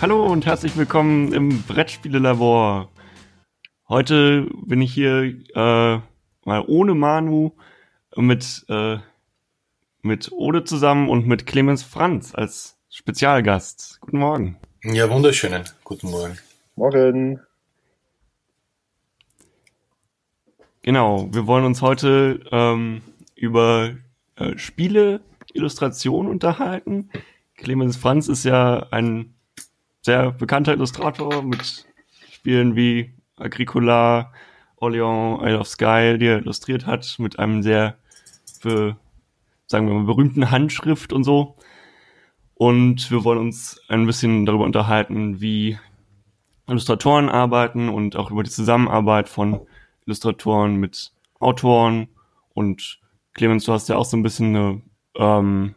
Hallo und herzlich willkommen im Brettspielelabor. Heute bin ich hier äh, mal ohne Manu mit äh, mit Ode zusammen und mit Clemens Franz als Spezialgast. Guten Morgen. Ja, wunderschönen guten Morgen. Morgen. Genau, wir wollen uns heute ähm, über äh, Spiele, Illustration unterhalten. Clemens Franz ist ja ein sehr bekannter Illustrator mit Spielen wie Agricola, Orleans, Isle of Sky, die er illustriert hat, mit einem sehr, für, sagen wir mal, berühmten Handschrift und so. Und wir wollen uns ein bisschen darüber unterhalten, wie Illustratoren arbeiten und auch über die Zusammenarbeit von Illustratoren mit Autoren. Und Clemens, du hast ja auch so ein bisschen eine ähm,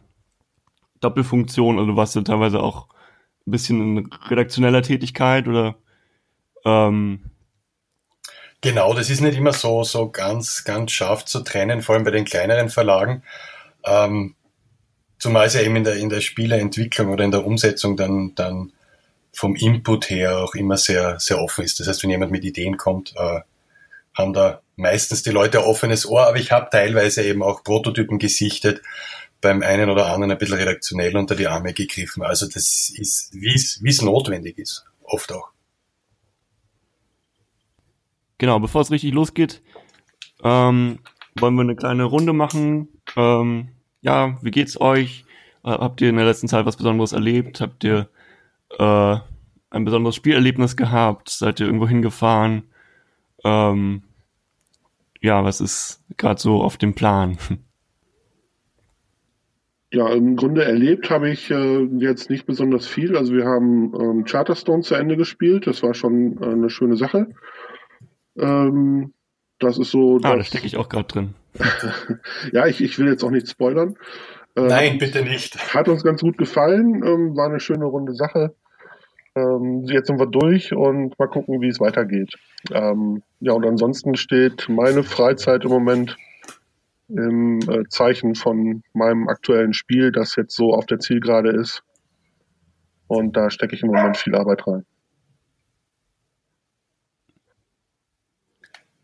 Doppelfunktion, also du warst ja teilweise auch ein bisschen in redaktioneller Tätigkeit oder ähm, Genau, das ist nicht immer so, so ganz, ganz scharf zu trennen, vor allem bei den kleineren Verlagen. Ähm, zumal es ja eben in der, in der Spieleentwicklung oder in der Umsetzung dann, dann vom Input her auch immer sehr, sehr offen ist. Das heißt, wenn jemand mit Ideen kommt, äh, haben da meistens die Leute ein offenes Ohr, aber ich habe teilweise eben auch Prototypen gesichtet, beim einen oder anderen ein bisschen redaktionell unter die Arme gegriffen. Also das ist, wie es notwendig ist, oft auch. Genau, bevor es richtig losgeht, ähm, wollen wir eine kleine Runde machen. Ähm, ja, wie geht's euch? Äh, habt ihr in der letzten Zeit was Besonderes erlebt? Habt ihr äh, ein besonderes Spielerlebnis gehabt? Seid ihr irgendwo hingefahren? Ähm, ja, was ist gerade so auf dem Plan? Ja, im Grunde erlebt habe ich äh, jetzt nicht besonders viel. Also wir haben ähm, Charterstone zu Ende gespielt. Das war schon äh, eine schöne Sache. Ähm, das ist so. Ah, da stecke ich auch gerade drin. ja, ich, ich will jetzt auch nicht spoilern. Äh, Nein, bitte nicht. Hat uns ganz gut gefallen. Ähm, war eine schöne runde Sache. Ähm, jetzt sind wir durch und mal gucken, wie es weitergeht. Ähm, ja, und ansonsten steht meine Freizeit im Moment im äh, Zeichen von meinem aktuellen Spiel, das jetzt so auf der Zielgerade ist. Und da stecke ich im Moment viel Arbeit rein.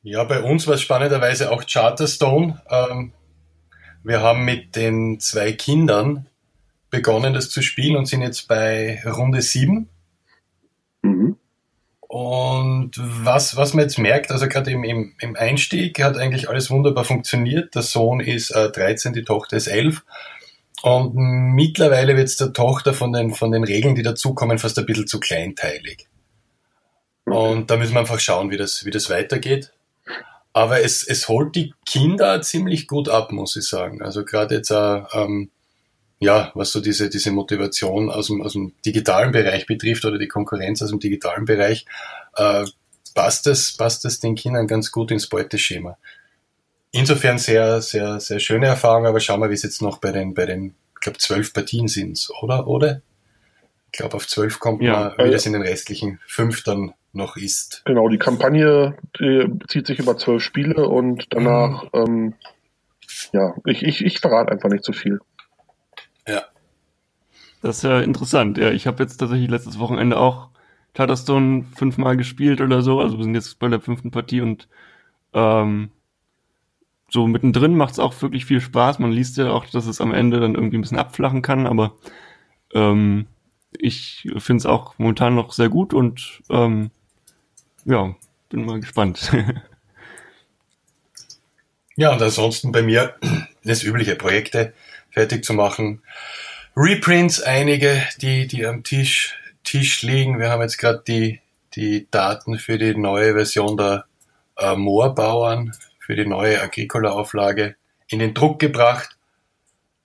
Ja, bei uns war es spannenderweise auch Charterstone. Ähm, wir haben mit den zwei Kindern begonnen, das zu spielen und sind jetzt bei Runde 7. Mhm. Und was, was man jetzt merkt, also gerade im, im, im Einstieg hat eigentlich alles wunderbar funktioniert. Der Sohn ist äh, 13, die Tochter ist 11. Und mittlerweile wird es der Tochter von den, von den Regeln, die dazukommen, fast ein bisschen zu kleinteilig. Und da müssen wir einfach schauen, wie das, wie das weitergeht. Aber es, es holt die Kinder ziemlich gut ab, muss ich sagen. Also gerade jetzt auch, ähm, ja, was so diese, diese Motivation aus dem, aus dem digitalen Bereich betrifft oder die Konkurrenz aus dem digitalen Bereich, äh, passt das, passt das den Kindern ganz gut ins Beuteschema. Insofern sehr, sehr, sehr schöne Erfahrung, aber schauen wir, wie es jetzt noch bei den, bei den, ich glaube, zwölf Partien sind, oder? Oder? Ich glaube, auf zwölf kommt ja, man, wie das in den restlichen fünf dann noch ist. Genau, die Kampagne die zieht sich über zwölf Spiele und danach, mhm. ähm, ja, ich, ich, ich verrate einfach nicht zu so viel. Das ist ja interessant. Ja, ich habe jetzt tatsächlich letztes Wochenende auch Tatterstone fünfmal gespielt oder so. Also wir sind jetzt bei der fünften Partie und ähm, so mittendrin macht es auch wirklich viel Spaß. Man liest ja auch, dass es am Ende dann irgendwie ein bisschen abflachen kann, aber ähm, ich finde es auch momentan noch sehr gut und ähm, ja, bin mal gespannt. ja, und ansonsten bei mir das übliche Projekte fertig zu machen. Reprints, einige, die, die am Tisch, Tisch liegen. Wir haben jetzt gerade die, die Daten für die neue Version der äh, Moorbauern, für die neue Agricola-Auflage in den Druck gebracht,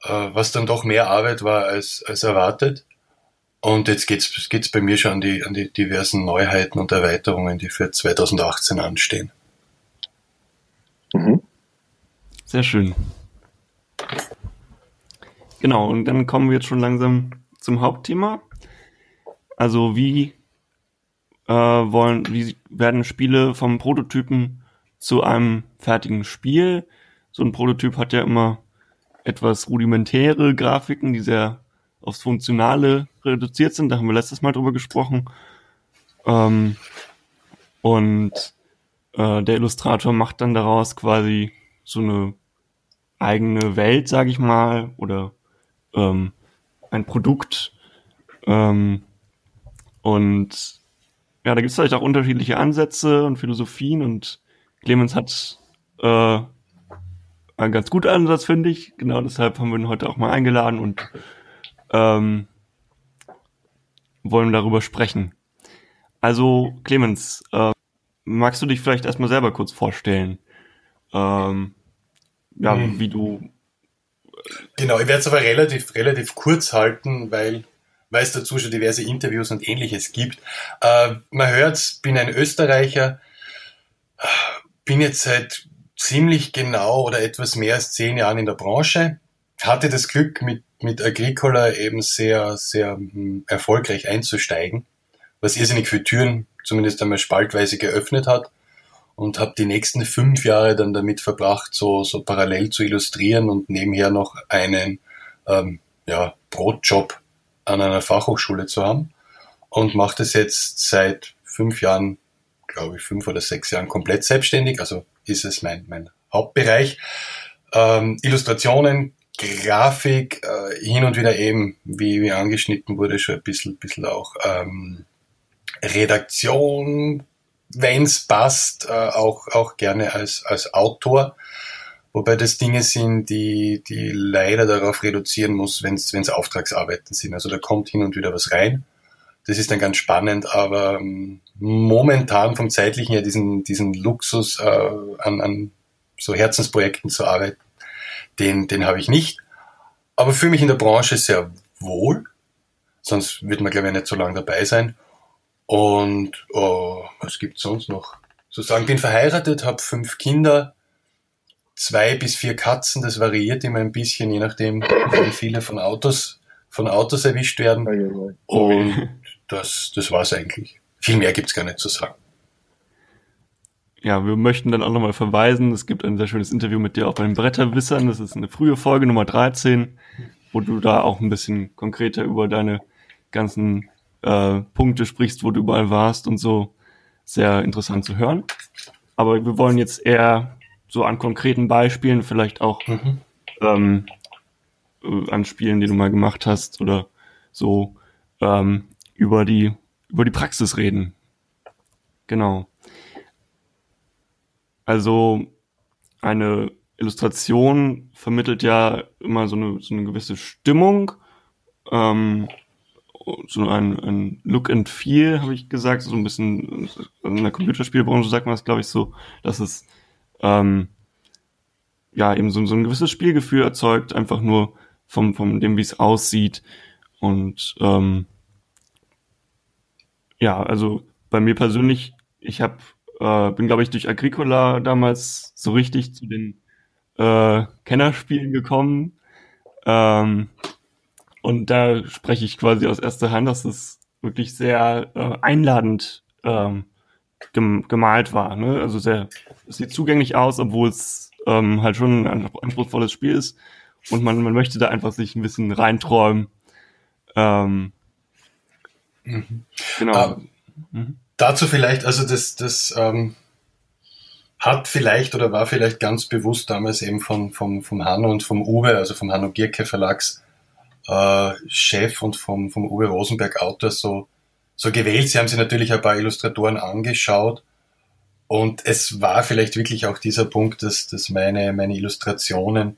äh, was dann doch mehr Arbeit war als, als erwartet. Und jetzt geht's, geht's bei mir schon an die, an die diversen Neuheiten und Erweiterungen, die für 2018 anstehen. Mhm. Sehr schön. Genau, und dann kommen wir jetzt schon langsam zum Hauptthema. Also wie äh, wollen, wie werden Spiele vom Prototypen zu einem fertigen Spiel? So ein Prototyp hat ja immer etwas rudimentäre Grafiken, die sehr aufs Funktionale reduziert sind. Da haben wir letztes Mal drüber gesprochen. Ähm, und äh, der Illustrator macht dann daraus quasi so eine eigene Welt, sage ich mal, oder ähm, ein Produkt. Ähm, und ja, da gibt es vielleicht auch unterschiedliche Ansätze und Philosophien und Clemens hat äh, einen ganz guten Ansatz, finde ich. Genau deshalb haben wir ihn heute auch mal eingeladen und ähm, wollen darüber sprechen. Also, Clemens, äh, magst du dich vielleicht erstmal selber kurz vorstellen? Ähm, ja, hm. wie du. Genau, ich werde es aber relativ, relativ kurz halten, weil, es dazu schon diverse Interviews und ähnliches gibt. Äh, man hört, bin ein Österreicher, bin jetzt seit ziemlich genau oder etwas mehr als zehn Jahren in der Branche, hatte das Glück, mit, mit Agricola eben sehr, sehr hm, erfolgreich einzusteigen, was irrsinnig viele Türen zumindest einmal spaltweise geöffnet hat und habe die nächsten fünf Jahre dann damit verbracht, so, so parallel zu illustrieren und nebenher noch einen ähm, ja, Brotjob an einer Fachhochschule zu haben und mache das jetzt seit fünf Jahren, glaube ich, fünf oder sechs Jahren komplett selbstständig. Also ist es mein, mein Hauptbereich. Ähm, Illustrationen, Grafik, äh, hin und wieder eben, wie, wie angeschnitten wurde, schon ein bisschen, bisschen auch ähm, Redaktion, wenn es passt, äh, auch, auch gerne als, als Autor. Wobei das Dinge sind, die, die leider darauf reduzieren muss, wenn es Auftragsarbeiten sind. Also da kommt hin und wieder was rein. Das ist dann ganz spannend, aber ähm, momentan vom zeitlichen her diesen, diesen Luxus äh, an, an so Herzensprojekten zu arbeiten, den, den habe ich nicht. Aber fühle mich in der Branche sehr wohl. Sonst wird man, glaube ich, nicht so lange dabei sein. Und oh, was gibt's sonst noch? Sozusagen bin verheiratet, habe fünf Kinder, zwei bis vier Katzen, das variiert immer ein bisschen, je nachdem, wie viele von Autos, von Autos erwischt werden. Und das, das war's eigentlich. Viel mehr gibt's gar nicht zu sagen. Ja, wir möchten dann auch nochmal verweisen, es gibt ein sehr schönes Interview mit dir auch bei den Bretterwissern, das ist eine frühe Folge Nummer 13, wo du da auch ein bisschen konkreter über deine ganzen äh, Punkte sprichst, wo du überall warst und so. Sehr interessant zu hören. Aber wir wollen jetzt eher so an konkreten Beispielen vielleicht auch mhm. ähm, äh, an Spielen, die du mal gemacht hast oder so ähm, über die über die Praxis reden. Genau. Also eine Illustration vermittelt ja immer so eine, so eine gewisse Stimmung. Ähm, so ein, ein Look and Feel, habe ich gesagt, so ein bisschen in der Computerspielbranche sagt man das, glaube ich, so, dass es ähm, ja eben so, so ein gewisses Spielgefühl erzeugt, einfach nur vom, vom dem, wie es aussieht. Und ähm, ja, also bei mir persönlich, ich habe äh, bin, glaube ich, durch Agricola damals so richtig zu den äh, Kennerspielen gekommen. Ähm, und da spreche ich quasi aus erster Hand, dass es wirklich sehr äh, einladend ähm, gem gemalt war. Ne? Also sehr, es sieht zugänglich aus, obwohl es ähm, halt schon ein anspruchsvolles Spiel ist. Und man, man möchte da einfach sich ein bisschen reinträumen. Ähm, mhm. Genau. Ähm, mhm. Dazu vielleicht, also das, das ähm, hat vielleicht oder war vielleicht ganz bewusst damals eben von, vom, vom Hanno und vom Uwe, also vom Hanno Gierke Verlags äh, Chef und vom, vom Uwe Rosenberg Autor so, so gewählt. Sie haben sich natürlich ein paar Illustratoren angeschaut. Und es war vielleicht wirklich auch dieser Punkt, dass, dass meine, meine Illustrationen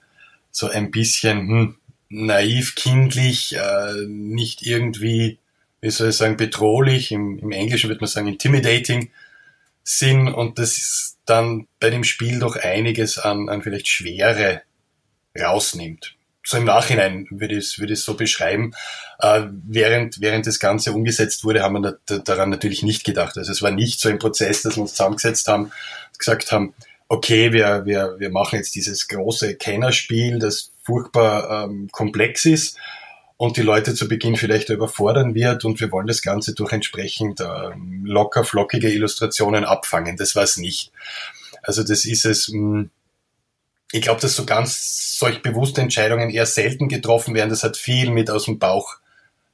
so ein bisschen hm, naiv, kindlich, äh, nicht irgendwie, wie soll ich sagen, bedrohlich, im, im Englischen würde man sagen intimidating sind. Und das ist dann bei dem Spiel doch einiges an, an vielleicht Schwere rausnimmt so im Nachhinein würde ich es würde ich so beschreiben. Äh, während, während das Ganze umgesetzt wurde, haben wir da, daran natürlich nicht gedacht. Also es war nicht so ein Prozess, dass wir uns zusammengesetzt haben, gesagt haben, okay, wir, wir, wir machen jetzt dieses große Kennerspiel, das furchtbar ähm, komplex ist und die Leute zu Beginn vielleicht überfordern wird und wir wollen das Ganze durch entsprechend ähm, locker, flockige Illustrationen abfangen. Das war es nicht. Also das ist es, mh, hm, ich glaube, dass so ganz solch bewusste Entscheidungen eher selten getroffen werden. Das hat viel mit aus dem Bauch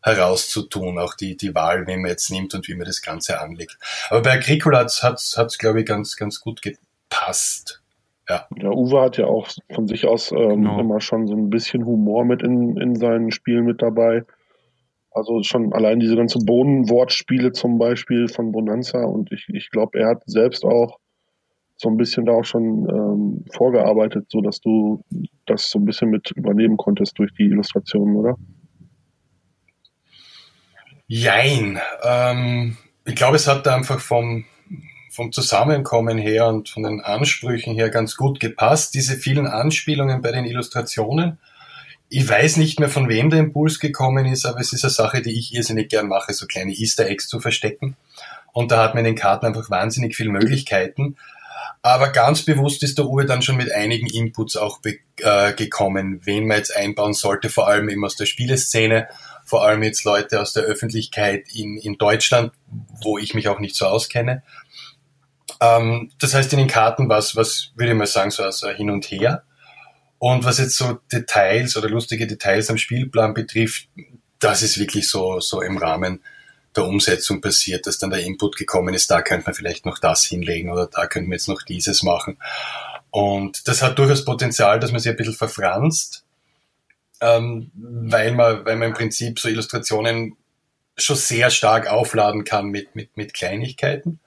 herauszutun, auch die, die Wahl, wen man jetzt nimmt und wie man das Ganze anlegt. Aber bei Agricola hat es, glaube ich, ganz, ganz gut gepasst. Ja. ja, Uwe hat ja auch von sich aus ähm, genau. immer schon so ein bisschen Humor mit in, in seinen Spielen mit dabei. Also schon allein diese ganze Bodenwortspiele zum Beispiel von Bonanza und ich, ich glaube, er hat selbst auch so ein bisschen da auch schon ähm, vorgearbeitet, so dass du das so ein bisschen mit übernehmen konntest durch die Illustrationen, oder? Jein. Ähm, ich glaube, es hat einfach vom, vom Zusammenkommen her und von den Ansprüchen her ganz gut gepasst. Diese vielen Anspielungen bei den Illustrationen. Ich weiß nicht mehr, von wem der Impuls gekommen ist, aber es ist eine Sache, die ich irrsinnig gern mache, so kleine Easter Eggs zu verstecken. Und da hat man in den Karten einfach wahnsinnig viele Möglichkeiten. Aber ganz bewusst ist der Uwe dann schon mit einigen Inputs auch äh, gekommen, wen man jetzt einbauen sollte, vor allem eben aus der Spieleszene, vor allem jetzt Leute aus der Öffentlichkeit in, in Deutschland, wo ich mich auch nicht so auskenne. Ähm, das heißt, in den Karten was, was würde ich mal sagen, so als Hin und Her. Und was jetzt so Details oder lustige Details am Spielplan betrifft, das ist wirklich so, so im Rahmen der Umsetzung passiert, dass dann der Input gekommen ist, da könnte man vielleicht noch das hinlegen oder da könnten wir jetzt noch dieses machen. Und das hat durchaus Potenzial, dass man sich ein bisschen verfranst, ähm, weil, man, weil man im Prinzip so Illustrationen schon sehr stark aufladen kann mit, mit, mit Kleinigkeiten.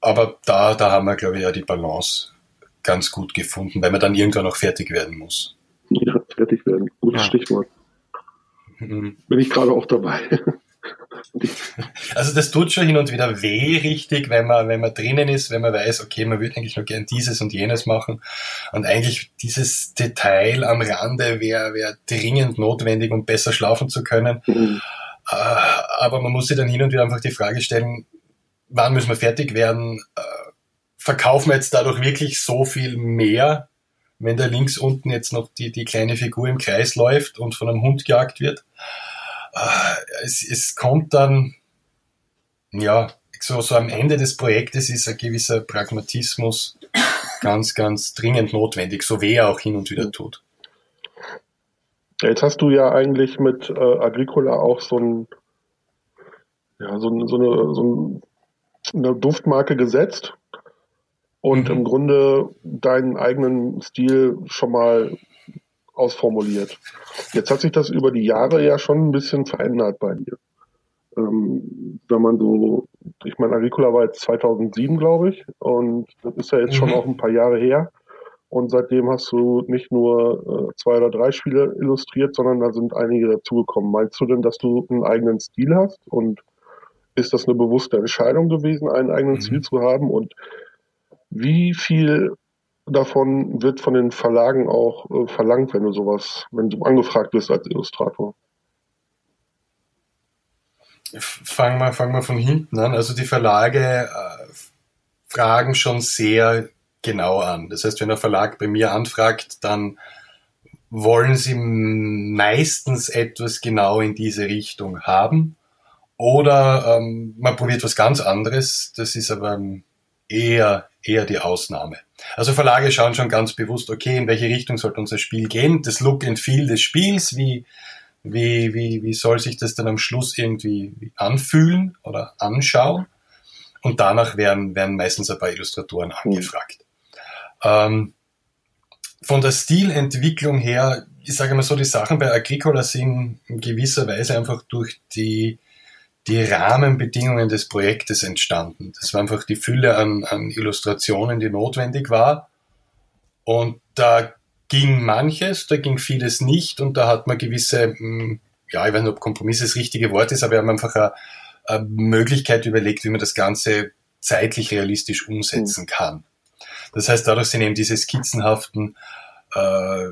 Aber da, da haben wir, glaube ich, ja die Balance ganz gut gefunden, weil man dann irgendwann noch fertig werden muss. Ja, fertig werden. Gutes ja. Stichwort. Mhm. Bin ich gerade auch dabei. Also das tut schon hin und wieder weh, richtig, wenn man, wenn man drinnen ist, wenn man weiß, okay, man würde eigentlich nur gern dieses und jenes machen. Und eigentlich dieses Detail am Rande wäre wär dringend notwendig, um besser schlafen zu können. Mhm. Äh, aber man muss sich dann hin und wieder einfach die Frage stellen, wann müssen wir fertig werden? Äh, verkaufen wir jetzt dadurch wirklich so viel mehr, wenn da links unten jetzt noch die, die kleine Figur im Kreis läuft und von einem Hund gejagt wird? Äh, es, es kommt dann, ja, so, so am Ende des Projektes ist ein gewisser Pragmatismus ganz, ganz dringend notwendig, so wie er auch hin und wieder tut. Jetzt hast du ja eigentlich mit äh, Agricola auch so, ein, ja, so, so, eine, so eine Duftmarke gesetzt und mhm. im Grunde deinen eigenen Stil schon mal ausformuliert. Jetzt hat sich das über die Jahre ja schon ein bisschen verändert bei dir. Ähm, wenn man so, ich meine, Agricola war jetzt 2007, glaube ich, und das ist ja jetzt mhm. schon auch ein paar Jahre her. Und seitdem hast du nicht nur äh, zwei oder drei Spiele illustriert, sondern da sind einige dazugekommen. Meinst du denn, dass du einen eigenen Stil hast? Und ist das eine bewusste Entscheidung gewesen, einen eigenen mhm. Stil zu haben? Und wie viel davon wird von den Verlagen auch äh, verlangt, wenn du sowas, wenn du angefragt wirst als Illustrator? Fangen wir, fangen von hinten an. Also die Verlage äh, fragen schon sehr genau an. Das heißt, wenn der Verlag bei mir anfragt, dann wollen sie meistens etwas genau in diese Richtung haben. Oder ähm, man probiert was ganz anderes. Das ist aber eher, eher die Ausnahme. Also Verlage schauen schon ganz bewusst, okay, in welche Richtung sollte unser Spiel gehen, das Look and Feel des Spiels, wie, wie, wie, wie soll sich das dann am Schluss irgendwie anfühlen oder anschauen. Und danach werden, werden meistens ein paar Illustratoren hm. angefragt. Mhm. Ähm, von der Stilentwicklung her, ich sage mal so, die Sachen bei Agricola sind in gewisser Weise einfach durch die die Rahmenbedingungen des Projektes entstanden. Das war einfach die Fülle an, an Illustrationen, die notwendig war. Und da ging manches, da ging vieles nicht und da hat man gewisse, hm, ja, ich weiß nicht, ob Kompromiss das richtige Wort ist, aber wir haben einfach eine, eine Möglichkeit überlegt, wie man das Ganze zeitlich realistisch umsetzen mhm. kann. Das heißt, dadurch sind eben diese skizzenhaften äh,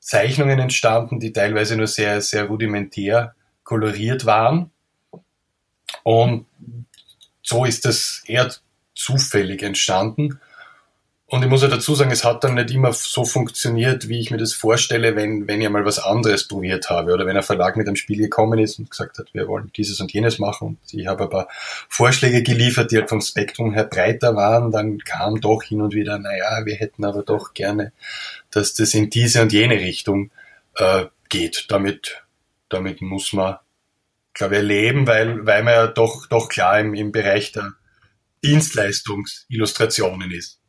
Zeichnungen entstanden, die teilweise nur sehr, sehr rudimentär koloriert waren und so ist das eher zufällig entstanden. Und ich muss ja dazu sagen, es hat dann nicht immer so funktioniert, wie ich mir das vorstelle, wenn, wenn ich mal was anderes probiert habe oder wenn ein Verlag mit einem Spiel gekommen ist und gesagt hat, wir wollen dieses und jenes machen. Und ich habe ein paar Vorschläge geliefert, die halt vom Spektrum her breiter waren. Dann kam doch hin und wieder, naja, wir hätten aber doch gerne, dass das in diese und jene Richtung äh, geht. Damit, damit muss man glaube ich, erleben, weil, weil man ja doch, doch klar im, im Bereich der Dienstleistungsillustrationen ist.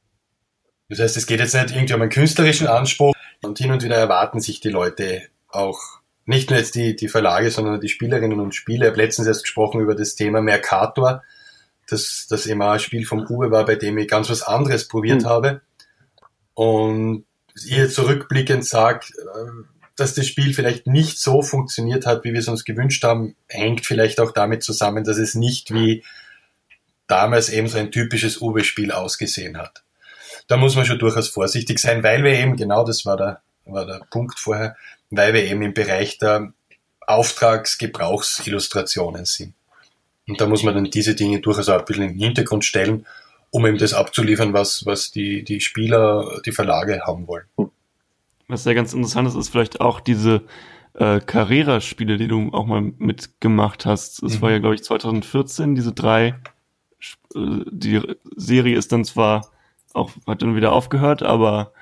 Das heißt, es geht jetzt nicht irgendwie um einen künstlerischen Anspruch und hin und wieder erwarten sich die Leute auch nicht nur jetzt die, die Verlage, sondern die Spielerinnen und Spieler. Ich habe letztens erst gesprochen über das Thema Mercator, das, das auch ein Spiel vom Uwe war, bei dem ich ganz was anderes probiert mhm. habe. Und ihr zurückblickend sagt, äh, dass das Spiel vielleicht nicht so funktioniert hat, wie wir es uns gewünscht haben, hängt vielleicht auch damit zusammen, dass es nicht wie damals eben so ein typisches Uwe-Spiel ausgesehen hat. Da muss man schon durchaus vorsichtig sein, weil wir eben, genau das war der, war der Punkt vorher, weil wir eben im Bereich der Auftragsgebrauchsillustrationen sind. Und da muss man dann diese Dinge durchaus auch ein bisschen in den Hintergrund stellen, um eben das abzuliefern, was, was die, die Spieler, die Verlage haben wollen. Was ja ganz interessant ist, ist vielleicht auch diese äh, Carrera-Spiele, die du auch mal mitgemacht hast. Es mhm. war ja, glaube ich, 2014, diese drei. Äh, die Serie ist dann zwar auch, hat dann wieder aufgehört, aber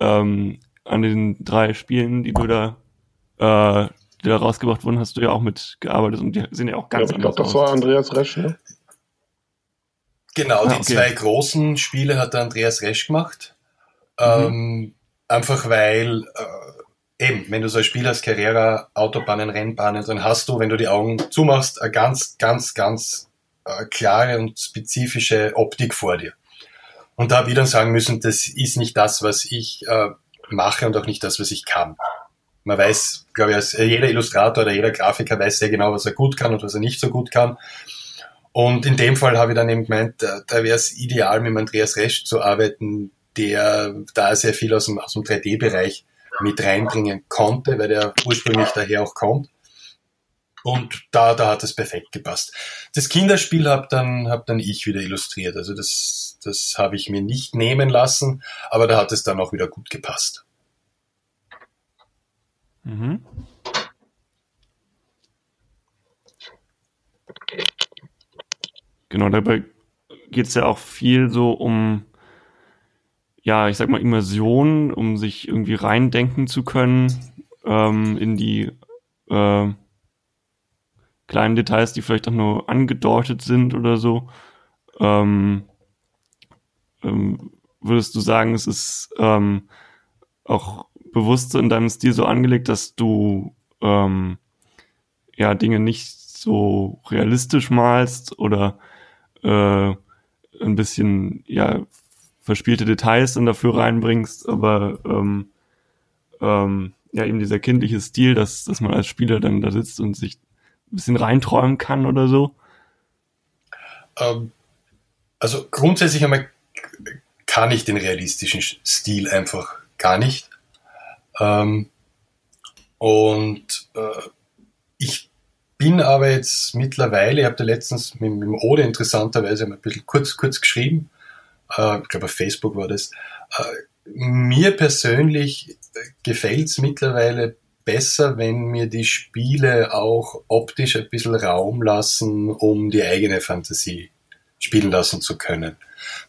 ähm, an den drei Spielen, die du da, äh, die da rausgebracht wurden, hast du ja auch mitgearbeitet und die sind ja auch ganz ja, ich glaub, das war Andreas Resch, ne? Genau, ah, die okay. zwei großen Spiele hat der Andreas Resch gemacht. Mhm. Ähm, einfach weil, äh, eben, wenn du so ein Spiel hast, Carrera, Autobahnen, Rennbahnen, dann hast du, wenn du die Augen zumachst, eine ganz, ganz, ganz äh, klare und spezifische Optik vor dir. Und da habe ich dann sagen müssen, das ist nicht das, was ich äh, mache und auch nicht das, was ich kann. Man weiß, glaube ich, jeder Illustrator oder jeder Grafiker weiß sehr genau, was er gut kann und was er nicht so gut kann. Und in dem Fall habe ich dann eben gemeint, da, da wäre es ideal, mit Andreas Resch zu arbeiten, der da sehr viel aus dem, aus dem 3D-Bereich mit reinbringen konnte, weil der ursprünglich daher auch kommt. Und da, da hat es perfekt gepasst. Das Kinderspiel habe dann, hab dann ich wieder illustriert. Also das, das habe ich mir nicht nehmen lassen, aber da hat es dann auch wieder gut gepasst. Mhm. Genau, dabei geht es ja auch viel so um, ja, ich sag mal, Immersion, um sich irgendwie reindenken zu können ähm, in die äh, kleinen Details, die vielleicht auch nur angedeutet sind oder so. Ähm, ähm, würdest du sagen, es ist ähm, auch bewusst in deinem Stil so angelegt, dass du ähm, ja Dinge nicht so realistisch malst oder äh, ein bisschen ja verspielte Details dann dafür reinbringst, aber ähm, ähm, ja eben dieser kindliche Stil, dass, dass man als Spieler dann da sitzt und sich ein bisschen reinträumen kann oder so? Ähm, also grundsätzlich einmal kann ich den realistischen Stil einfach gar nicht. Ähm, und äh, ich bin aber jetzt mittlerweile, ich habe da letztens mit, mit dem Ode interessanterweise mal ein bisschen kurz, kurz geschrieben, äh, ich glaube auf Facebook war das, äh, mir persönlich gefällt es mittlerweile besser, wenn mir die Spiele auch optisch ein bisschen Raum lassen, um die eigene Fantasie spielen lassen zu können.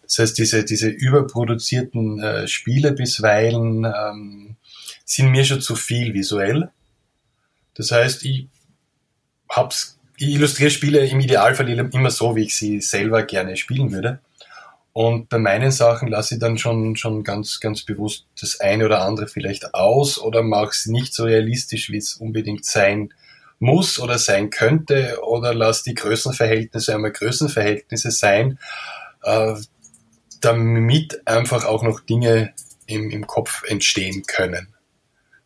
Das heißt, diese, diese überproduzierten äh, Spiele bisweilen ähm, sind mir schon zu viel visuell. Das heißt, ich hab's, ich illustriere Spiele im Idealfall immer so, wie ich sie selber gerne spielen würde. Und bei meinen Sachen lasse ich dann schon, schon ganz, ganz bewusst das eine oder andere vielleicht aus oder mache es nicht so realistisch, wie es unbedingt sein muss oder sein könnte oder lass die Größenverhältnisse einmal Größenverhältnisse sein, äh, damit einfach auch noch Dinge im, im Kopf entstehen können.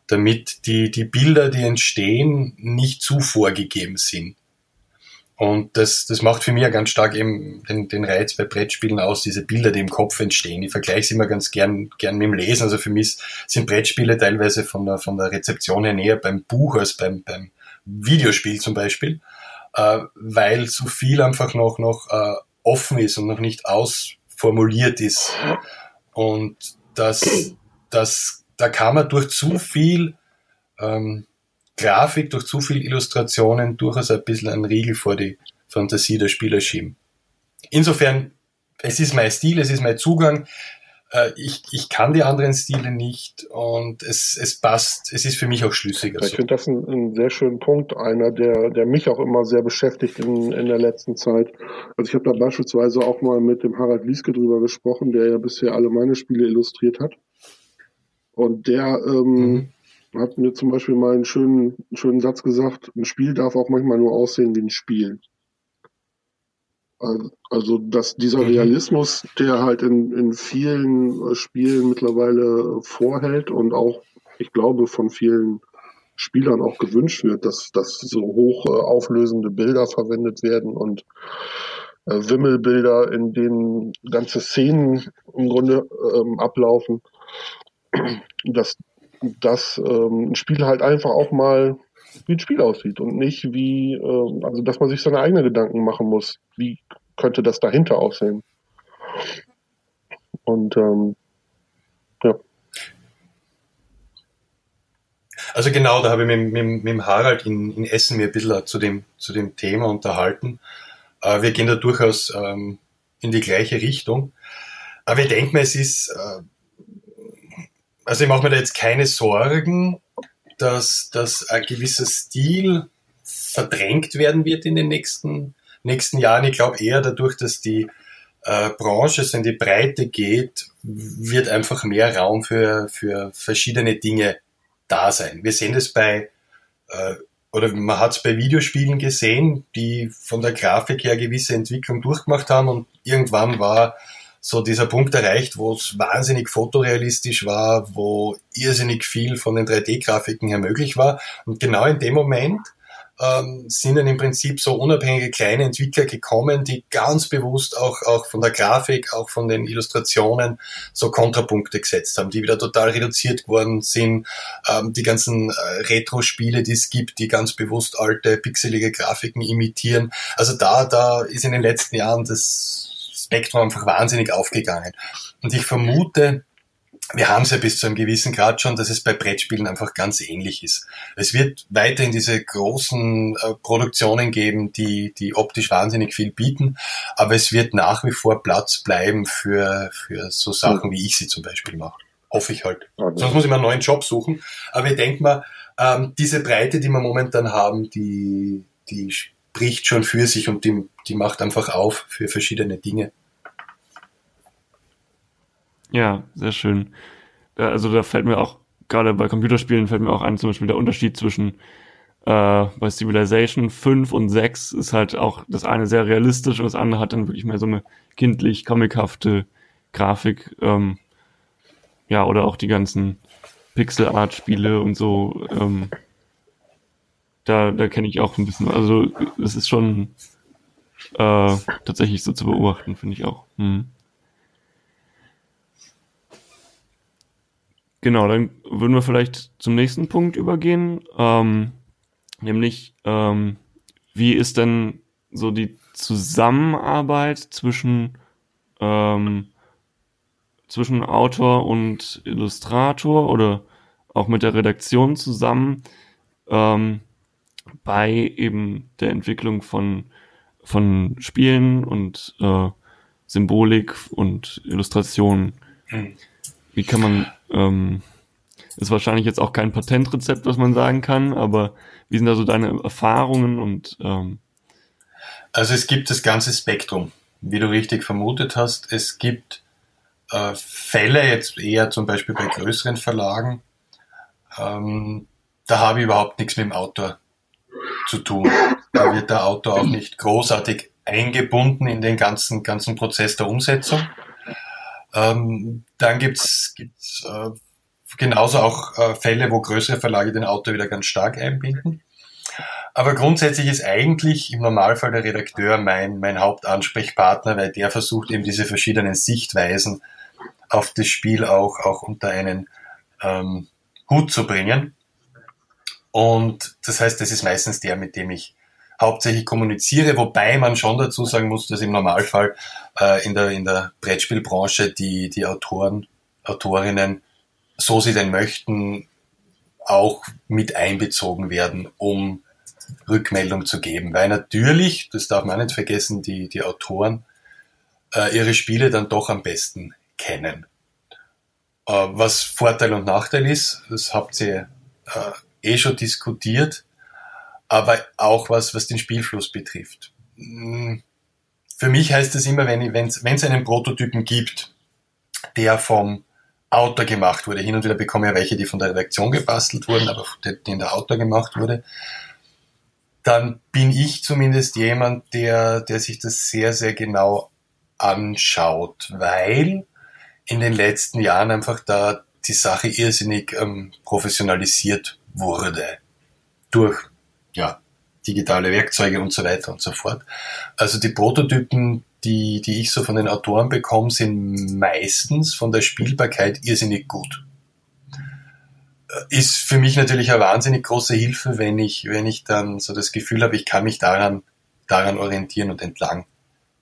Damit die, die Bilder, die entstehen, nicht zu vorgegeben sind. Und das, das macht für mich ja ganz stark eben den, den Reiz bei Brettspielen aus, diese Bilder, die im Kopf entstehen. Ich vergleiche es immer ganz gern, gern mit dem Lesen. Also für mich sind Brettspiele teilweise von der, von der Rezeption her näher beim Buch als beim, beim Videospiel zum Beispiel, äh, weil so viel einfach noch, noch äh, offen ist und noch nicht ausformuliert ist. Und das, das, da kann man durch zu viel ähm, Grafik, durch zu viel Illustrationen durchaus ein bisschen einen Riegel vor die Fantasie der Spieler schieben. Insofern, es ist mein Stil, es ist mein Zugang. äh, ich, ich kann die anderen Stile nicht und es, es passt, es ist für mich auch schlüssiger. Ich so. finde das ein, ein sehr schönen Punkt, einer, der, der mich auch immer sehr beschäftigt in, in der letzten Zeit. Also ich habe da beispielsweise auch mal mit dem Harald Lieske drüber gesprochen, der ja bisher alle meine Spiele illustriert hat. Und der ähm, mhm. Hat mir zum Beispiel mal einen schönen, schönen Satz gesagt, ein Spiel darf auch manchmal nur aussehen wie ein Spiel. Also, dass dieser mhm. Realismus, der halt in, in vielen äh, Spielen mittlerweile vorhält und auch, ich glaube, von vielen Spielern auch gewünscht wird, dass, dass so hoch äh, auflösende Bilder verwendet werden und äh, Wimmelbilder, in denen ganze Szenen im Grunde ähm, ablaufen, dass, dass ähm, ein Spiel halt einfach auch mal wie ein Spiel aussieht und nicht wie, äh, also dass man sich seine eigenen Gedanken machen muss. Wie könnte das dahinter aussehen? Und ähm, ja. Also genau, da habe ich mit, mit, mit Harald in, in Essen mir ein bisschen zu dem, zu dem Thema unterhalten. Äh, wir gehen da durchaus ähm, in die gleiche Richtung. Aber ich denke mir, es ist, äh, also ich mache mir da jetzt keine Sorgen, dass, dass ein gewisser Stil verdrängt werden wird in den nächsten, nächsten Jahren. Ich glaube eher dadurch, dass die äh, Branche so in die Breite geht, wird einfach mehr Raum für, für verschiedene Dinge da sein. Wir sehen das bei, äh, oder man hat es bei Videospielen gesehen, die von der Grafik her gewisse Entwicklung durchgemacht haben und irgendwann war so dieser Punkt erreicht, wo es wahnsinnig fotorealistisch war, wo irrsinnig viel von den 3D-Grafiken her möglich war. Und genau in dem Moment ähm, sind dann im Prinzip so unabhängige kleine Entwickler gekommen, die ganz bewusst auch, auch von der Grafik, auch von den Illustrationen so Kontrapunkte gesetzt haben, die wieder total reduziert worden sind. Ähm, die ganzen äh, Retro-Spiele, die es gibt, die ganz bewusst alte pixelige Grafiken imitieren. Also da, da ist in den letzten Jahren das Spektrum einfach wahnsinnig aufgegangen. Und ich vermute, wir haben es ja bis zu einem gewissen Grad schon, dass es bei Brettspielen einfach ganz ähnlich ist. Es wird weiterhin diese großen äh, Produktionen geben, die, die optisch wahnsinnig viel bieten, aber es wird nach wie vor Platz bleiben für, für so Sachen, wie ich sie zum Beispiel mache. Hoffe ich halt. Okay. Sonst muss ich mir einen neuen Job suchen. Aber ich denke mal, ähm, diese Breite, die wir momentan haben, die, die spricht schon für sich und die, die macht einfach auf für verschiedene Dinge. Ja, sehr schön. Also da fällt mir auch, gerade bei Computerspielen fällt mir auch an, zum Beispiel der Unterschied zwischen äh, bei Civilization 5 und 6 ist halt auch das eine sehr realistisch und das andere hat dann wirklich mehr so eine kindlich, comichafte Grafik. Ähm, ja, oder auch die ganzen Pixel-Art-Spiele und so. Ähm, da da kenne ich auch ein bisschen. Also es ist schon äh, tatsächlich so zu beobachten, finde ich auch. Hm. Genau, dann würden wir vielleicht zum nächsten Punkt übergehen, ähm, nämlich ähm, wie ist denn so die Zusammenarbeit zwischen ähm, zwischen Autor und Illustrator oder auch mit der Redaktion zusammen ähm, bei eben der Entwicklung von von Spielen und äh, Symbolik und Illustration. Mhm. Wie kann man ähm, ist wahrscheinlich jetzt auch kein Patentrezept, was man sagen kann, aber wie sind da so deine Erfahrungen und ähm also es gibt das ganze Spektrum, wie du richtig vermutet hast. Es gibt äh, Fälle, jetzt eher zum Beispiel bei größeren Verlagen, ähm, da habe ich überhaupt nichts mit dem Autor zu tun. Da wird der Autor auch nicht großartig eingebunden in den ganzen, ganzen Prozess der Umsetzung. Ähm, dann gibt's gibt's äh, genauso auch äh, Fälle, wo größere Verlage den Autor wieder ganz stark einbinden. Aber grundsätzlich ist eigentlich im Normalfall der Redakteur mein, mein Hauptansprechpartner, weil der versucht eben diese verschiedenen Sichtweisen auf das Spiel auch, auch unter einen ähm, Hut zu bringen. Und das heißt, das ist meistens der, mit dem ich hauptsächlich kommuniziere, wobei man schon dazu sagen muss, dass im Normalfall äh, in, der, in der Brettspielbranche die, die Autoren, Autorinnen, so sie denn möchten, auch mit einbezogen werden, um Rückmeldung zu geben. Weil natürlich, das darf man nicht vergessen, die, die Autoren äh, ihre Spiele dann doch am besten kennen. Äh, was Vorteil und Nachteil ist, das habt ihr äh, eh schon diskutiert, aber auch was, was den Spielfluss betrifft. Hm, für mich heißt es immer, wenn es einen Prototypen gibt, der vom Autor gemacht wurde. Hin und wieder bekomme ich ja welche, die von der Redaktion gebastelt wurden, aber den der Autor gemacht wurde. Dann bin ich zumindest jemand, der, der sich das sehr, sehr genau anschaut, weil in den letzten Jahren einfach da die Sache irrsinnig ähm, professionalisiert wurde. Durch, ja, digitale Werkzeuge und so weiter und so fort. Also die Prototypen, die, die ich so von den Autoren bekomme, sind meistens von der Spielbarkeit irrsinnig gut. Ist für mich natürlich eine wahnsinnig große Hilfe, wenn ich, wenn ich dann so das Gefühl habe, ich kann mich daran, daran orientieren und entlang,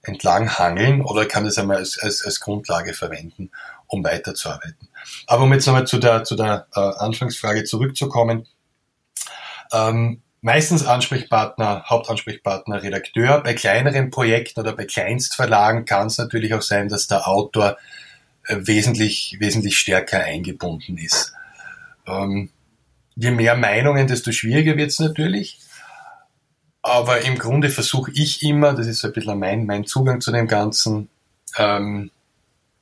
entlang hangeln oder kann das einmal als, als, als Grundlage verwenden, um weiterzuarbeiten. Aber um jetzt nochmal zu der, zu der äh, Anfangsfrage zurückzukommen, ähm, meistens Ansprechpartner, Hauptansprechpartner, Redakteur. Bei kleineren Projekten oder bei Kleinstverlagen kann es natürlich auch sein, dass der Autor äh, wesentlich, wesentlich stärker eingebunden ist. Ähm, je mehr Meinungen, desto schwieriger wird es natürlich. Aber im Grunde versuche ich immer, das ist so ein bisschen mein, mein Zugang zu dem Ganzen, ähm,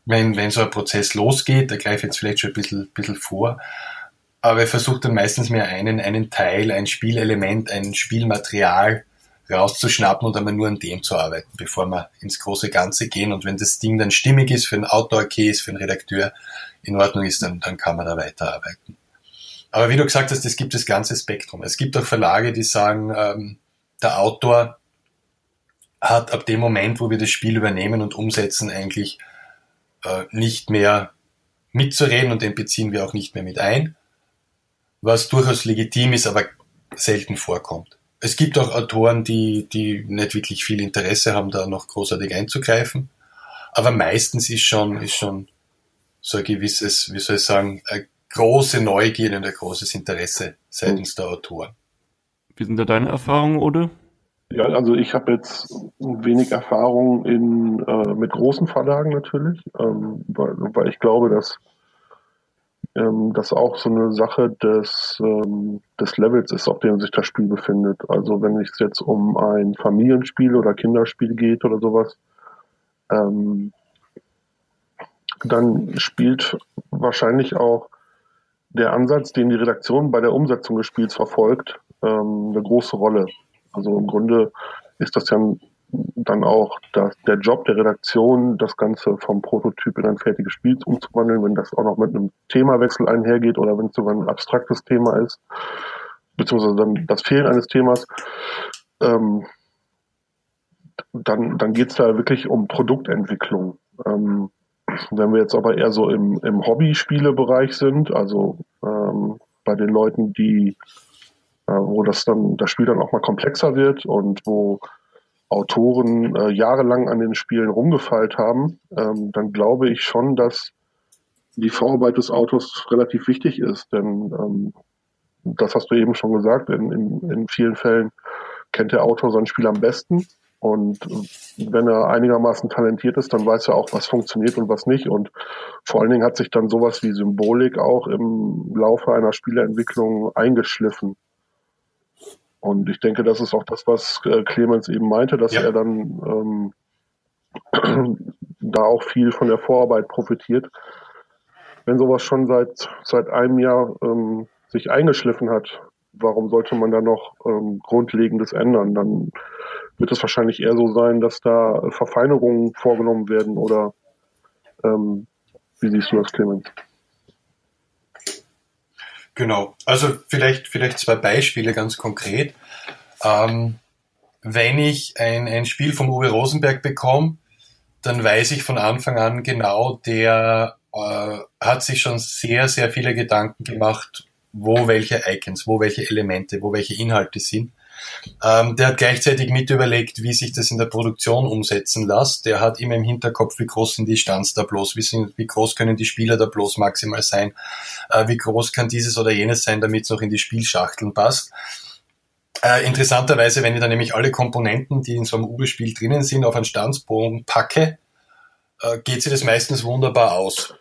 wenn, wenn so ein Prozess losgeht, da greife ich jetzt vielleicht schon ein bisschen, bisschen vor, aber er versucht dann meistens mehr einen, einen Teil, ein Spielelement, ein Spielmaterial rauszuschnappen und einmal nur an dem zu arbeiten, bevor wir ins große Ganze gehen. Und wenn das Ding dann stimmig ist für einen Outdoor-Case, für einen Redakteur, in Ordnung ist, dann, dann kann man da weiterarbeiten. Aber wie du gesagt hast, es gibt das ganze Spektrum. Es gibt auch Verlage, die sagen, ähm, der Autor hat ab dem Moment, wo wir das Spiel übernehmen und umsetzen, eigentlich äh, nicht mehr mitzureden und den beziehen wir auch nicht mehr mit ein was durchaus legitim ist, aber selten vorkommt. Es gibt auch Autoren, die, die nicht wirklich viel Interesse haben, da noch großartig einzugreifen. Aber meistens ist schon, ist schon so ein gewisses, wie soll ich sagen, eine große Neugierde und ein großes Interesse seitens der Autoren. Wie sind da deine Erfahrungen, Ode? Ja, also ich habe jetzt wenig Erfahrung in, äh, mit großen Verlagen natürlich, ähm, weil, weil ich glaube, dass ähm, das auch so eine Sache des, ähm, des Levels ist, auf dem sich das Spiel befindet. Also wenn es jetzt um ein Familienspiel oder Kinderspiel geht oder sowas, ähm, dann spielt wahrscheinlich auch der Ansatz, den die Redaktion bei der Umsetzung des Spiels verfolgt, ähm, eine große Rolle. Also im Grunde ist das ja ein dann auch das, der Job der Redaktion, das Ganze vom Prototyp in ein fertiges Spiel umzuwandeln, wenn das auch noch mit einem Themawechsel einhergeht oder wenn es sogar ein abstraktes Thema ist, beziehungsweise dann das Fehlen eines Themas, ähm, dann, dann geht es da wirklich um Produktentwicklung. Ähm, wenn wir jetzt aber eher so im, im Hobby-Spiele-Bereich sind, also ähm, bei den Leuten, die, äh, wo das dann, das Spiel dann auch mal komplexer wird und wo Autoren äh, jahrelang an den Spielen rumgefeilt haben, ähm, dann glaube ich schon, dass die Vorarbeit des Autors relativ wichtig ist. Denn ähm, das hast du eben schon gesagt, in, in, in vielen Fällen kennt der Autor sein Spiel am besten. Und wenn er einigermaßen talentiert ist, dann weiß er auch, was funktioniert und was nicht. Und vor allen Dingen hat sich dann sowas wie Symbolik auch im Laufe einer Spieleentwicklung eingeschliffen. Und ich denke, das ist auch das, was äh, Clemens eben meinte, dass ja. er dann ähm, da auch viel von der Vorarbeit profitiert. Wenn sowas schon seit, seit einem Jahr ähm, sich eingeschliffen hat, warum sollte man da noch ähm, Grundlegendes ändern? Dann wird es wahrscheinlich eher so sein, dass da Verfeinerungen vorgenommen werden oder ähm, wie siehst du das, Clemens? Genau. Also vielleicht, vielleicht zwei Beispiele ganz konkret. Ähm, wenn ich ein, ein Spiel vom Uwe Rosenberg bekomme, dann weiß ich von Anfang an genau, der äh, hat sich schon sehr, sehr viele Gedanken gemacht, wo welche Icons, wo welche Elemente, wo welche Inhalte sind. Ähm, der hat gleichzeitig mit überlegt, wie sich das in der Produktion umsetzen lässt. Der hat immer im Hinterkopf, wie groß sind die Standstablos, wie, sind, wie groß können die Spieler da bloß maximal sein, äh, wie groß kann dieses oder jenes sein, damit es noch in die Spielschachteln passt. Äh, interessanterweise, wenn ich dann nämlich alle Komponenten, die in so einem Uber-Spiel drinnen sind, auf einen Standsbogen packe, äh, geht sich das meistens wunderbar aus.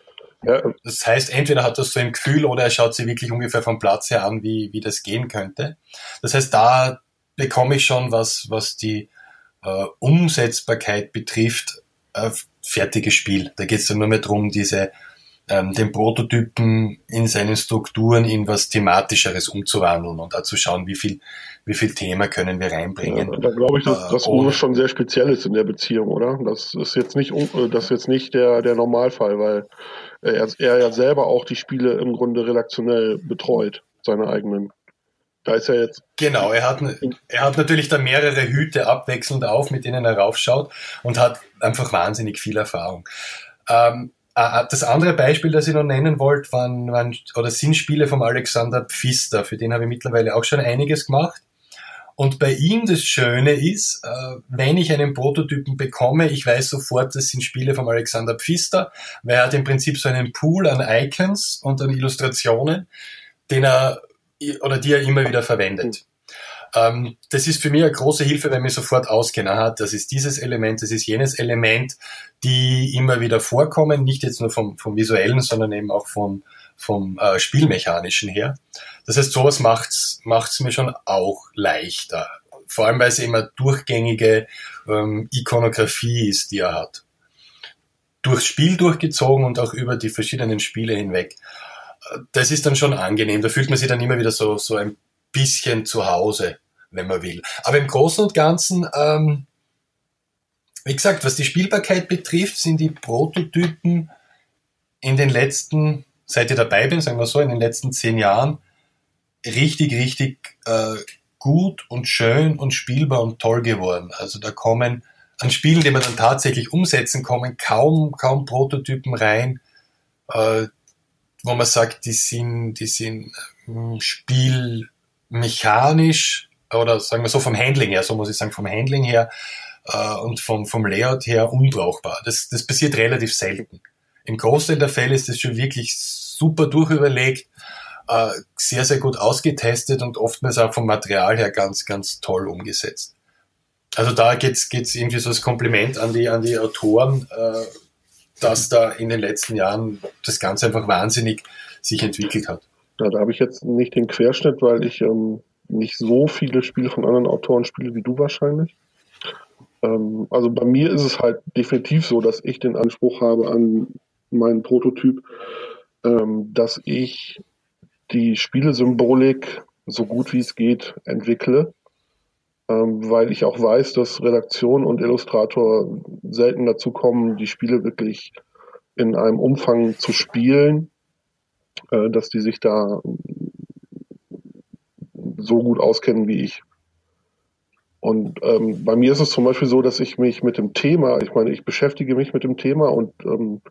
Ja. Das heißt, entweder hat er so ein Gefühl oder er schaut sich wirklich ungefähr vom Platz her an, wie, wie das gehen könnte. Das heißt, da bekomme ich schon was, was die äh, Umsetzbarkeit betrifft, äh, fertiges Spiel. Da geht es dann nur mehr darum, diese ähm, den Prototypen in seinen Strukturen in was thematischeres umzuwandeln und da zu schauen, wie viel, wie viel Thema können wir reinbringen. Ja, da glaube ich, dass das äh, schon sehr speziell ist in der Beziehung, oder? Das ist jetzt nicht, äh, das ist jetzt nicht der, der Normalfall, weil er, er ja selber auch die Spiele im Grunde redaktionell betreut, seine eigenen. Da ist er jetzt. Genau, er hat, er hat natürlich da mehrere Hüte abwechselnd auf, mit denen er raufschaut und hat einfach wahnsinnig viel Erfahrung. Ähm, das andere Beispiel, das ich noch nennen wollte, waren, waren oder sind Spiele vom Alexander Pfister. Für den habe ich mittlerweile auch schon einiges gemacht. Und bei ihm das Schöne ist, äh, wenn ich einen Prototypen bekomme, ich weiß sofort, das sind Spiele vom Alexander Pfister, weil er hat im Prinzip so einen Pool an Icons und an Illustrationen, den er oder die er immer wieder verwendet. Ähm, das ist für mich eine große Hilfe, weil mir sofort auskenne, hat, das ist dieses Element, das ist jenes Element, die immer wieder vorkommen, nicht jetzt nur vom, vom visuellen, sondern eben auch vom, vom äh, spielmechanischen her. Das heißt, sowas macht's macht's mir schon auch leichter. Vor allem, weil es immer durchgängige ähm, Ikonografie ist, die er hat. Durchs Spiel durchgezogen und auch über die verschiedenen Spiele hinweg. Das ist dann schon angenehm. Da fühlt man sich dann immer wieder so, so ein bisschen zu Hause wenn man will. Aber im Großen und Ganzen, ähm, wie gesagt, was die Spielbarkeit betrifft, sind die Prototypen in den letzten, seit ich dabei bin, sagen wir so, in den letzten zehn Jahren richtig, richtig äh, gut und schön und spielbar und toll geworden. Also da kommen an Spielen, die man dann tatsächlich umsetzen, kommen kaum, kaum Prototypen rein, äh, wo man sagt, die sind, die sind äh, spielmechanisch oder sagen wir so vom Handling her, so muss ich sagen, vom Handling her äh, und vom, vom Layout her unbrauchbar. Das, das passiert relativ selten. Im Großteil der Fälle ist das schon wirklich super durchüberlegt, äh, sehr, sehr gut ausgetestet und oftmals auch vom Material her ganz, ganz toll umgesetzt. Also da geht's geht's irgendwie so das Kompliment an die, an die Autoren, äh, dass da in den letzten Jahren das Ganze einfach wahnsinnig sich entwickelt hat. Ja, da habe ich jetzt nicht den Querschnitt, weil ich ähm, nicht so viele Spiele von anderen Autoren spiele wie du wahrscheinlich. Ähm, also bei mir ist es halt definitiv so, dass ich den Anspruch habe an meinen Prototyp, ähm, dass ich die Spielesymbolik so gut wie es geht entwickle, weil ich auch weiß, dass Redaktion und Illustrator selten dazu kommen, die Spiele wirklich in einem Umfang zu spielen, äh, dass die sich da so gut auskennen wie ich. Und ähm, bei mir ist es zum Beispiel so, dass ich mich mit dem Thema, ich meine, ich beschäftige mich mit dem Thema und ähm,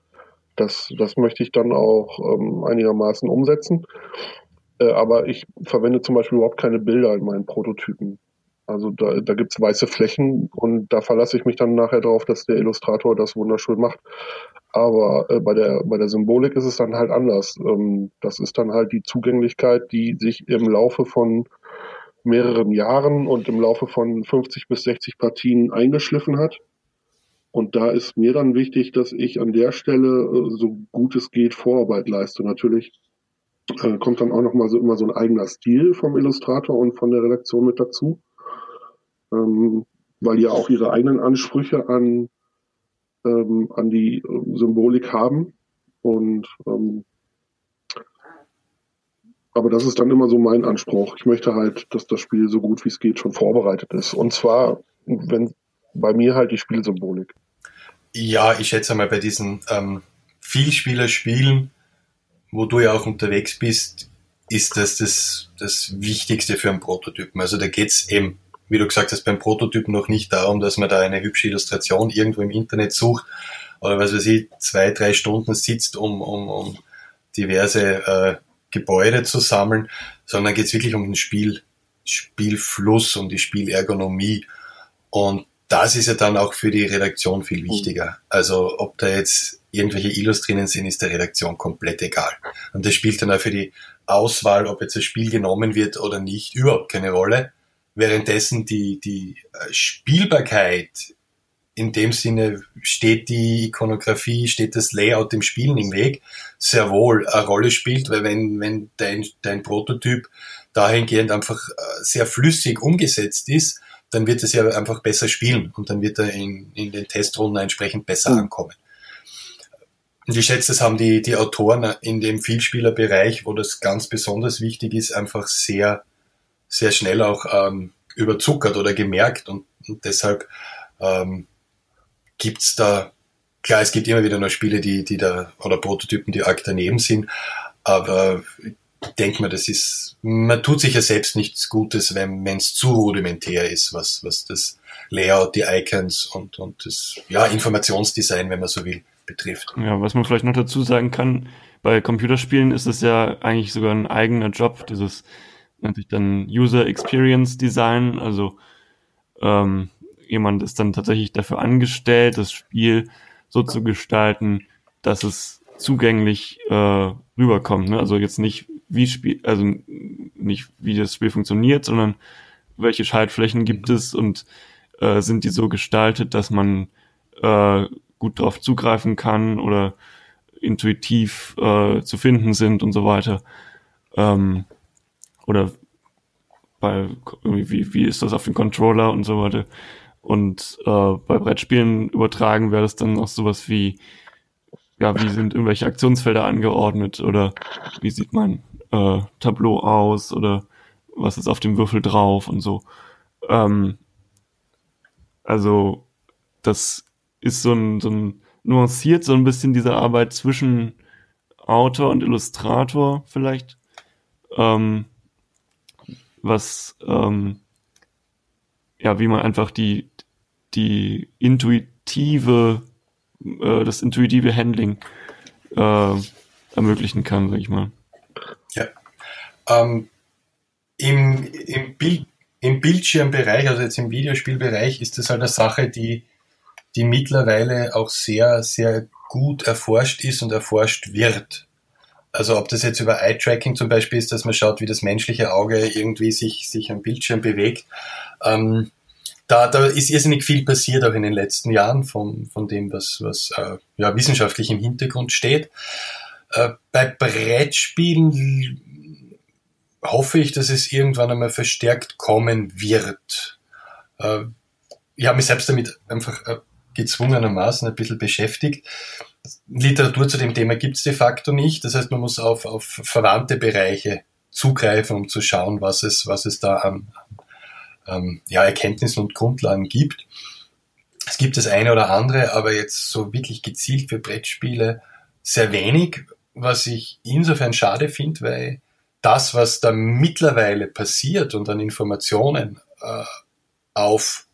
das, das möchte ich dann auch ähm, einigermaßen umsetzen. Äh, aber ich verwende zum Beispiel überhaupt keine Bilder in meinen Prototypen. Also da, da gibt es weiße Flächen und da verlasse ich mich dann nachher darauf, dass der Illustrator das wunderschön macht. Aber äh, bei, der, bei der Symbolik ist es dann halt anders. Ähm, das ist dann halt die Zugänglichkeit, die sich im Laufe von mehreren Jahren und im Laufe von 50 bis 60 Partien eingeschliffen hat. Und da ist mir dann wichtig, dass ich an der Stelle, äh, so gut es geht, Vorarbeit leiste. Natürlich äh, kommt dann auch nochmal so immer so ein eigener Stil vom Illustrator und von der Redaktion mit dazu. Ähm, weil die ja auch ihre eigenen Ansprüche an, ähm, an die äh, Symbolik haben. Und ähm, aber das ist dann immer so mein Anspruch. Ich möchte halt, dass das Spiel so gut wie es geht schon vorbereitet ist. Und zwar, wenn bei mir halt die Spielsymbolik. Ja, ich schätze mal bei diesen ähm, Vielspieler-Spielen, wo du ja auch unterwegs bist, ist das das, das Wichtigste für einen Prototypen. Also da geht's eben, wie du gesagt hast, beim Prototypen noch nicht darum, dass man da eine hübsche Illustration irgendwo im Internet sucht oder was weiß ich, zwei, drei Stunden sitzt, um, um, um diverse äh, Gebäude zu sammeln, sondern geht es wirklich um den Spiel, Spielfluss, um die Spielergonomie. Und das ist ja dann auch für die Redaktion viel wichtiger. Also ob da jetzt irgendwelche Illus drinnen sind, ist der Redaktion komplett egal. Und das spielt dann auch für die Auswahl, ob jetzt das Spiel genommen wird oder nicht, überhaupt keine Rolle. Währenddessen die, die äh, Spielbarkeit in dem Sinne steht die Ikonografie, steht das Layout dem Spielen im Weg, sehr wohl eine Rolle spielt, weil wenn, wenn dein, dein Prototyp dahingehend einfach äh, sehr flüssig umgesetzt ist, dann wird es ja einfach besser spielen und dann wird er in, in den Testrunden entsprechend besser mhm. ankommen. Und ich schätze, das haben die, die Autoren in dem Vielspielerbereich, wo das ganz besonders wichtig ist, einfach sehr, sehr schnell auch ähm, überzuckert oder gemerkt und, und deshalb ähm, gibt's da, klar, es gibt immer wieder noch Spiele, die, die da, oder Prototypen, die arg daneben sind, aber ich denke mal, das ist, man tut sich ja selbst nichts Gutes, wenn es zu rudimentär ist, was, was das Layout, die Icons und, und das ja, Informationsdesign, wenn man so will, betrifft. Ja, was man vielleicht noch dazu sagen kann, bei Computerspielen ist es ja eigentlich sogar ein eigener Job, dieses nennt sich dann User Experience Design, also ähm, jemand ist dann tatsächlich dafür angestellt, das Spiel so zu gestalten, dass es zugänglich äh, rüberkommt. Ne? Also jetzt nicht wie Spiel, also nicht wie das Spiel funktioniert, sondern welche Schaltflächen gibt es und äh, sind die so gestaltet, dass man äh, gut darauf zugreifen kann oder intuitiv äh, zu finden sind und so weiter. Ähm, oder bei wie, wie ist das auf dem Controller und so weiter. Und äh, bei Brettspielen übertragen wäre das dann auch sowas wie, ja, wie sind irgendwelche Aktionsfelder angeordnet oder wie sieht mein äh, Tableau aus oder was ist auf dem Würfel drauf und so. Ähm, also das ist so ein, so ein nuanciert so ein bisschen diese Arbeit zwischen Autor und Illustrator vielleicht, ähm, was ähm, ja, wie man einfach die, die intuitive, äh, das intuitive Handling äh, ermöglichen kann, sag ich mal. Ja. Ähm, im, im, Bild, Im Bildschirmbereich, also jetzt im Videospielbereich, ist das halt eine Sache, die, die mittlerweile auch sehr, sehr gut erforscht ist und erforscht wird. Also ob das jetzt über Eye-Tracking zum Beispiel ist, dass man schaut, wie das menschliche Auge irgendwie sich, sich am Bildschirm bewegt. Ähm, da, da ist irrsinnig viel passiert auch in den letzten Jahren von, von dem, was, was äh, ja, wissenschaftlich im Hintergrund steht. Äh, bei Brettspielen hoffe ich, dass es irgendwann einmal verstärkt kommen wird. Äh, ich habe mich selbst damit einfach äh, gezwungenermaßen ein bisschen beschäftigt. Literatur zu dem Thema gibt es de facto nicht. Das heißt, man muss auf, auf verwandte Bereiche zugreifen, um zu schauen, was es, was es da an, ähm, ja, Erkenntnissen und Grundlagen gibt. Es gibt das eine oder andere, aber jetzt so wirklich gezielt für Brettspiele sehr wenig, was ich insofern schade finde, weil das, was da mittlerweile passiert und an Informationen äh, auf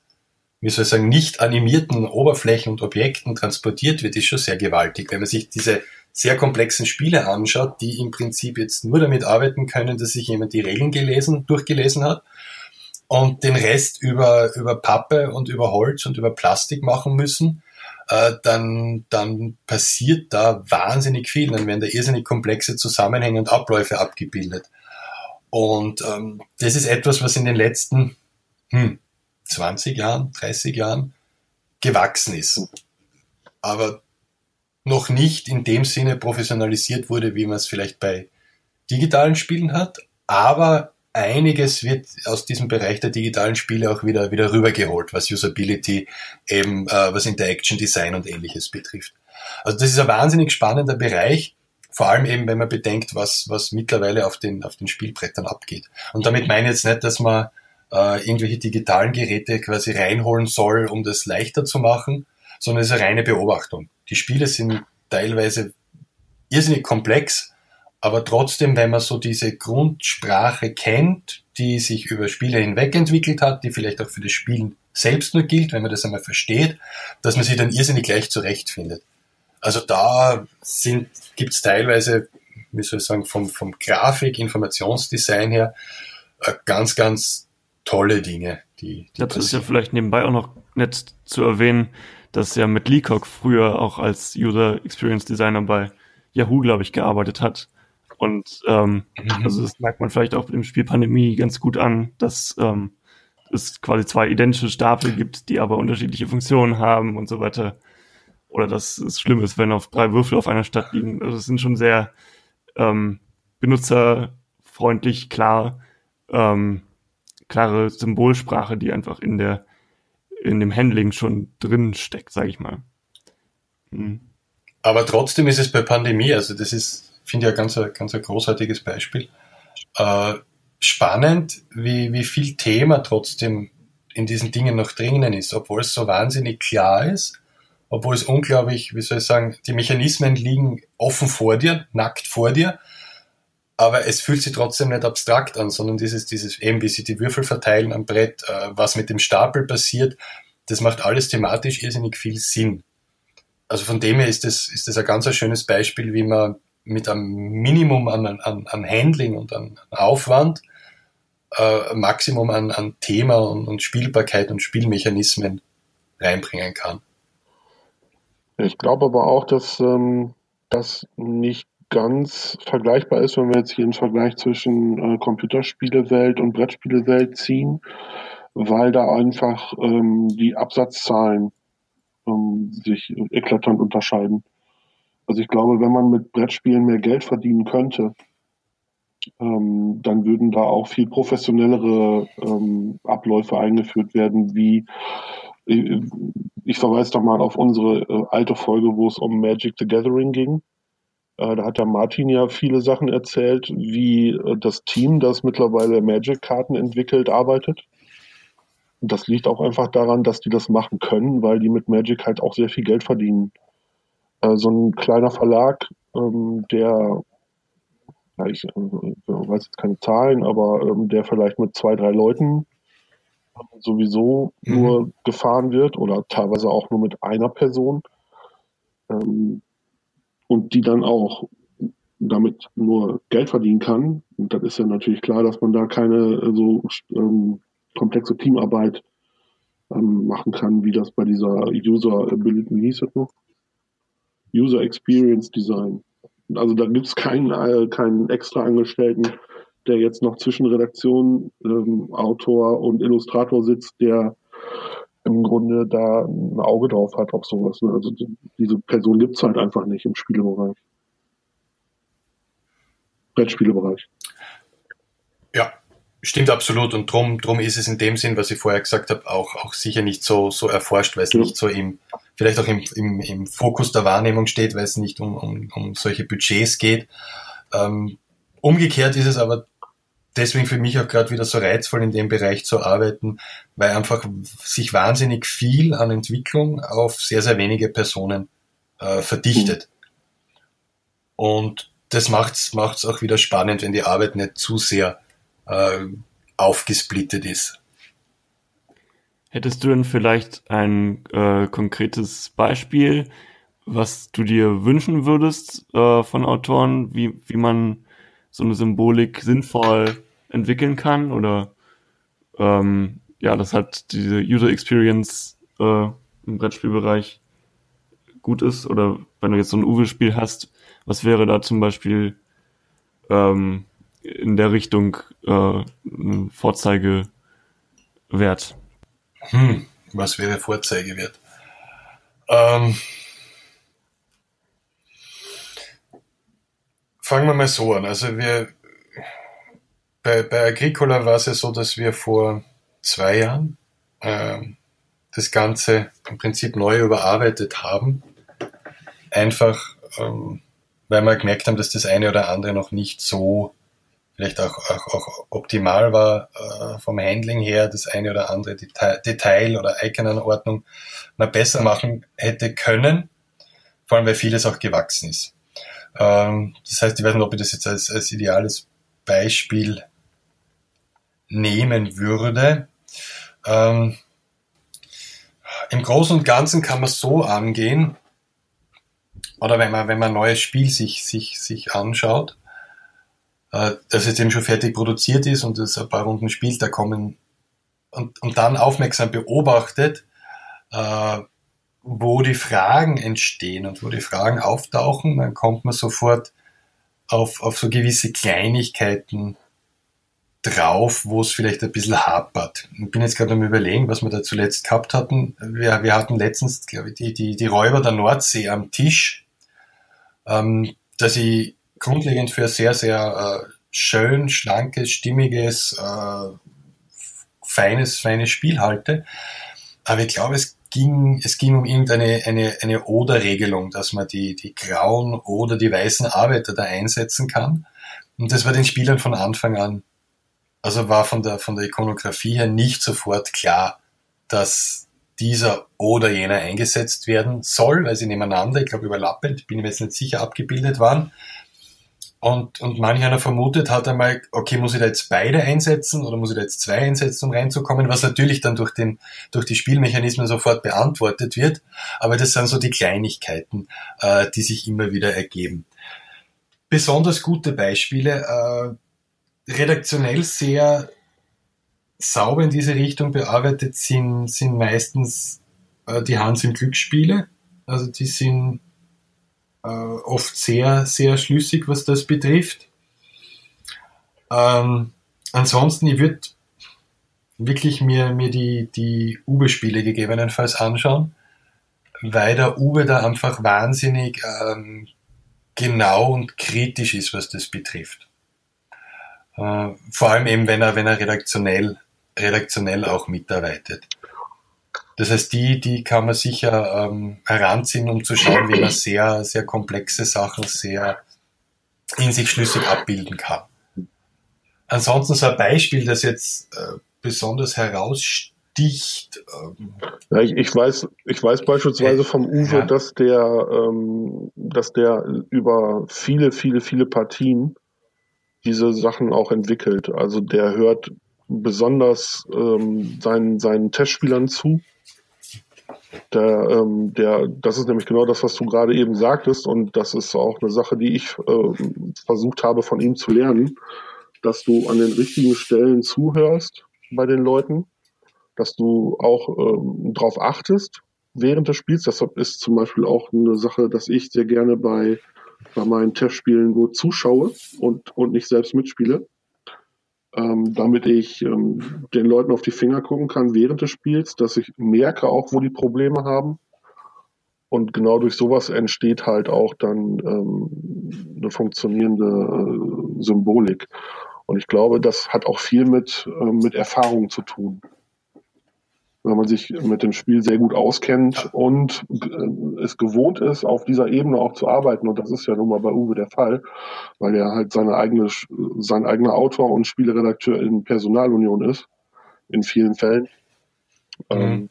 wie soll ich sagen, nicht animierten Oberflächen und Objekten transportiert wird, ist schon sehr gewaltig. Wenn man sich diese sehr komplexen Spiele anschaut, die im Prinzip jetzt nur damit arbeiten können, dass sich jemand die Regeln gelesen, durchgelesen hat und den Rest über, über Pappe und über Holz und über Plastik machen müssen, äh, dann, dann passiert da wahnsinnig viel. Dann werden da irrsinnig komplexe Zusammenhänge und Abläufe abgebildet. Und ähm, das ist etwas, was in den letzten hm, 20 Jahren, 30 Jahren gewachsen ist. Aber noch nicht in dem Sinne professionalisiert wurde, wie man es vielleicht bei digitalen Spielen hat. Aber einiges wird aus diesem Bereich der digitalen Spiele auch wieder, wieder rübergeholt, was Usability, eben äh, was Interaction Design und ähnliches betrifft. Also das ist ein wahnsinnig spannender Bereich, vor allem eben, wenn man bedenkt, was, was mittlerweile auf den, auf den Spielbrettern abgeht. Und damit meine ich jetzt nicht, dass man äh, irgendwelche digitalen Geräte quasi reinholen soll, um das leichter zu machen, sondern es ist eine reine Beobachtung. Die Spiele sind teilweise irrsinnig komplex, aber trotzdem, wenn man so diese Grundsprache kennt, die sich über Spiele hinweg entwickelt hat, die vielleicht auch für das Spielen selbst nur gilt, wenn man das einmal versteht, dass man sich dann irrsinnig leicht zurechtfindet. Also da sind, gibt's teilweise, wie soll ich sagen, vom, vom Grafik, Informationsdesign her, äh, ganz, ganz tolle Dinge, die, die Das ist ja vielleicht nebenbei auch noch nett zu erwähnen, dass ja mit Leacock früher auch als User Experience Designer bei Yahoo, glaube ich, gearbeitet hat. Und ähm, mhm. also das merkt man vielleicht auch im Spiel Pandemie ganz gut an, dass, ähm, es quasi zwei identische Stapel gibt, die aber unterschiedliche Funktionen haben und so weiter. Oder dass es schlimm ist, wenn auf drei Würfel auf einer Stadt liegen. Also es sind schon sehr ähm, benutzerfreundlich, klar, ähm, klare Symbolsprache, die einfach in der in dem Handling schon drin steckt, sage ich mal. Mhm. Aber trotzdem ist es bei Pandemie, also das ist, finde ich, ein ganz, ganz ein großartiges Beispiel. Äh, spannend, wie, wie viel Thema trotzdem in diesen Dingen noch drinnen ist, obwohl es so wahnsinnig klar ist, obwohl es unglaublich, wie soll ich sagen, die Mechanismen liegen offen vor dir, nackt vor dir, aber es fühlt sich trotzdem nicht abstrakt an, sondern dieses, dieses eben, wie sich die Würfel verteilen am Brett, äh, was mit dem Stapel passiert, das macht alles thematisch irrsinnig viel Sinn. Also von dem her ist das, ist das ein ganz ein schönes Beispiel, wie man mit einem Minimum an, an, an Handling und an, Aufwand äh, Maximum an, an Thema und, und Spielbarkeit und Spielmechanismen reinbringen kann. Ich glaube aber auch, dass ähm, das nicht ganz vergleichbar ist, wenn wir jetzt hier einen Vergleich zwischen äh, Computerspielewelt und Brettspielewelt ziehen, weil da einfach ähm, die Absatzzahlen ähm, sich eklatant unterscheiden. Also ich glaube, wenn man mit Brettspielen mehr Geld verdienen könnte, ähm, dann würden da auch viel professionellere ähm, Abläufe eingeführt werden, wie ich, ich verweise doch mal auf unsere äh, alte Folge, wo es um Magic the Gathering ging. Äh, da hat der Martin ja viele Sachen erzählt, wie äh, das Team, das mittlerweile Magic-Karten entwickelt, arbeitet. Und das liegt auch einfach daran, dass die das machen können, weil die mit Magic halt auch sehr viel Geld verdienen. Äh, so ein kleiner Verlag, ähm, der ich weiß jetzt keine Zahlen, aber ähm, der vielleicht mit zwei, drei Leuten ähm, sowieso mhm. nur gefahren wird oder teilweise auch nur mit einer Person ähm, und die dann auch damit nur Geld verdienen kann. Und das ist ja natürlich klar, dass man da keine äh, so ähm, komplexe Teamarbeit ähm, machen kann, wie das bei dieser User Ability, wie hieß das noch? User Experience Design also da gibt es keinen, äh, keinen extra Angestellten, der jetzt noch zwischen Redaktion, ähm, Autor und Illustrator sitzt, der im Grunde da ein Auge drauf hat auf sowas. Ne? Also diese Person gibt es halt einfach nicht im Spielebereich. Brettspielebereich. Ja, stimmt absolut. Und drum, drum ist es in dem Sinn, was ich vorher gesagt habe, auch, auch sicher nicht so, so erforscht, weil es ja. nicht so im, vielleicht auch im, im, im Fokus der Wahrnehmung steht, weil es nicht um, um, um solche Budgets geht. Ähm, umgekehrt ist es aber deswegen für mich auch gerade wieder so reizvoll, in dem Bereich zu arbeiten, weil einfach sich wahnsinnig viel an Entwicklung auf sehr, sehr wenige Personen äh, verdichtet. Und das macht es auch wieder spannend, wenn die Arbeit nicht zu sehr äh, aufgesplittet ist. Hättest du denn vielleicht ein äh, konkretes Beispiel, was du dir wünschen würdest äh, von Autoren, wie, wie man so eine Symbolik sinnvoll entwickeln kann? Oder ähm, ja, das hat diese User Experience äh, im Brettspielbereich gut ist? Oder wenn du jetzt so ein Uwe-Spiel hast, was wäre da zum Beispiel ähm, in der Richtung äh, ein Vorzeigewert? Hm, was wäre Vorzeigewert? Ähm, fangen wir mal so an. Also wir bei, bei Agricola war es ja so, dass wir vor zwei Jahren ähm, das Ganze im Prinzip neu überarbeitet haben. Einfach ähm, weil wir gemerkt haben, dass das eine oder andere noch nicht so vielleicht auch, auch, auch optimal war äh, vom Handling her, das eine oder andere Detail, Detail oder Icon-Anordnung noch besser machen hätte können, vor allem weil vieles auch gewachsen ist. Ähm, das heißt, ich weiß nicht, ob ich das jetzt als, als ideales Beispiel nehmen würde. Ähm, Im Großen und Ganzen kann man so angehen, oder wenn man, wenn man ein neues Spiel sich, sich, sich anschaut, äh, dass es eben schon fertig produziert ist und es ein paar Runden spielt, da kommen und, und dann aufmerksam beobachtet, äh, wo die Fragen entstehen und wo die Fragen auftauchen, dann kommt man sofort auf, auf so gewisse Kleinigkeiten drauf, wo es vielleicht ein bisschen hapert. Ich bin jetzt gerade am überlegen, was wir da zuletzt gehabt hatten. Wir, wir hatten letztens, glaube ich, die, die, die Räuber der Nordsee am Tisch, ähm, dass ich grundlegend für sehr, sehr äh, schön, schlankes, stimmiges, äh, feines, feines Spiel halte. Aber ich glaube, es ging, es ging um irgendeine eine, eine Oder-Regelung, dass man die, die grauen oder die weißen Arbeiter da einsetzen kann. Und das war den Spielern von Anfang an, also war von der, von der Ikonografie her nicht sofort klar, dass dieser oder jener eingesetzt werden soll, weil sie nebeneinander, ich glaube überlappend, bin mir jetzt nicht sicher, abgebildet waren. Und, und manch einer vermutet hat einmal, okay, muss ich da jetzt beide einsetzen oder muss ich da jetzt zwei einsetzen, um reinzukommen, was natürlich dann durch, den, durch die Spielmechanismen sofort beantwortet wird. Aber das sind so die Kleinigkeiten, äh, die sich immer wieder ergeben. Besonders gute Beispiele, äh, redaktionell sehr sauber in diese Richtung bearbeitet sind, sind meistens äh, die Hans im Glücksspiele. Also die sind äh, oft sehr, sehr schlüssig, was das betrifft. Ähm, ansonsten, ich würde wirklich mir, mir die, die Uwe-Spiele gegebenenfalls anschauen, weil der Uwe da einfach wahnsinnig ähm, genau und kritisch ist, was das betrifft. Äh, vor allem eben, wenn er, wenn er redaktionell, redaktionell auch mitarbeitet. Das heißt, die, die kann man sicher ähm, heranziehen, um zu schauen, wie man sehr, sehr komplexe Sachen sehr in sich schlüssig abbilden kann. Ansonsten so ein Beispiel, das jetzt äh, besonders heraussticht. Ähm, ja, ich, ich, weiß, ich weiß beispielsweise vom Uwe, ja. dass der, ähm, dass der über viele, viele, viele Partien diese Sachen auch entwickelt. Also der hört besonders ähm, seinen, seinen Testspielern zu der, ähm, der, das ist nämlich genau das, was du gerade eben sagtest, und das ist auch eine Sache, die ich äh, versucht habe von ihm zu lernen, dass du an den richtigen Stellen zuhörst bei den Leuten, dass du auch ähm, darauf achtest während des Spiels. Das ist zum Beispiel auch eine Sache, dass ich sehr gerne bei, bei meinen Testspielen nur zuschaue und, und nicht selbst mitspiele ähm, damit ich ähm, den Leuten auf die Finger gucken kann während des Spiels, dass ich merke auch, wo die Probleme haben. Und genau durch sowas entsteht halt auch dann ähm, eine funktionierende äh, Symbolik. Und ich glaube, das hat auch viel mit, äh, mit Erfahrung zu tun wenn man sich mit dem Spiel sehr gut auskennt und äh, es gewohnt ist, auf dieser Ebene auch zu arbeiten. Und das ist ja nun mal bei Uwe der Fall, weil er halt seine eigene, sein eigener Autor und Spieleredakteur in Personalunion ist, in vielen Fällen. Mhm. Ähm,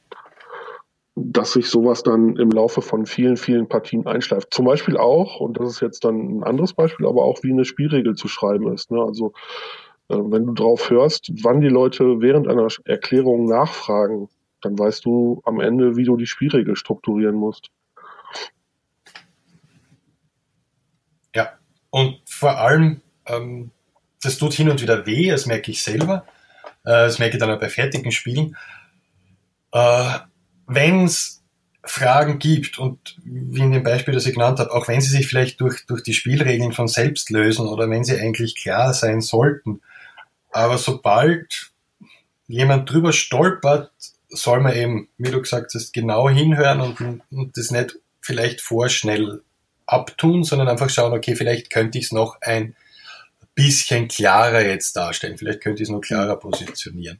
dass sich sowas dann im Laufe von vielen, vielen Partien einschleift. Zum Beispiel auch, und das ist jetzt dann ein anderes Beispiel, aber auch wie eine Spielregel zu schreiben ist. Ne? Also äh, wenn du drauf hörst, wann die Leute während einer Erklärung nachfragen, dann weißt du am Ende, wie du die Spielregel strukturieren musst. Ja, und vor allem, ähm, das tut hin und wieder weh, das merke ich selber. Äh, das merke ich dann auch bei fertigen Spielen. Äh, wenn es Fragen gibt und wie in dem Beispiel, das ich genannt habe, auch wenn sie sich vielleicht durch, durch die Spielregeln von selbst lösen oder wenn sie eigentlich klar sein sollten, aber sobald jemand drüber stolpert, soll man eben, wie du gesagt hast, genau hinhören und, und das nicht vielleicht vorschnell abtun, sondern einfach schauen, okay, vielleicht könnte ich es noch ein bisschen klarer jetzt darstellen, vielleicht könnte ich es noch klarer positionieren.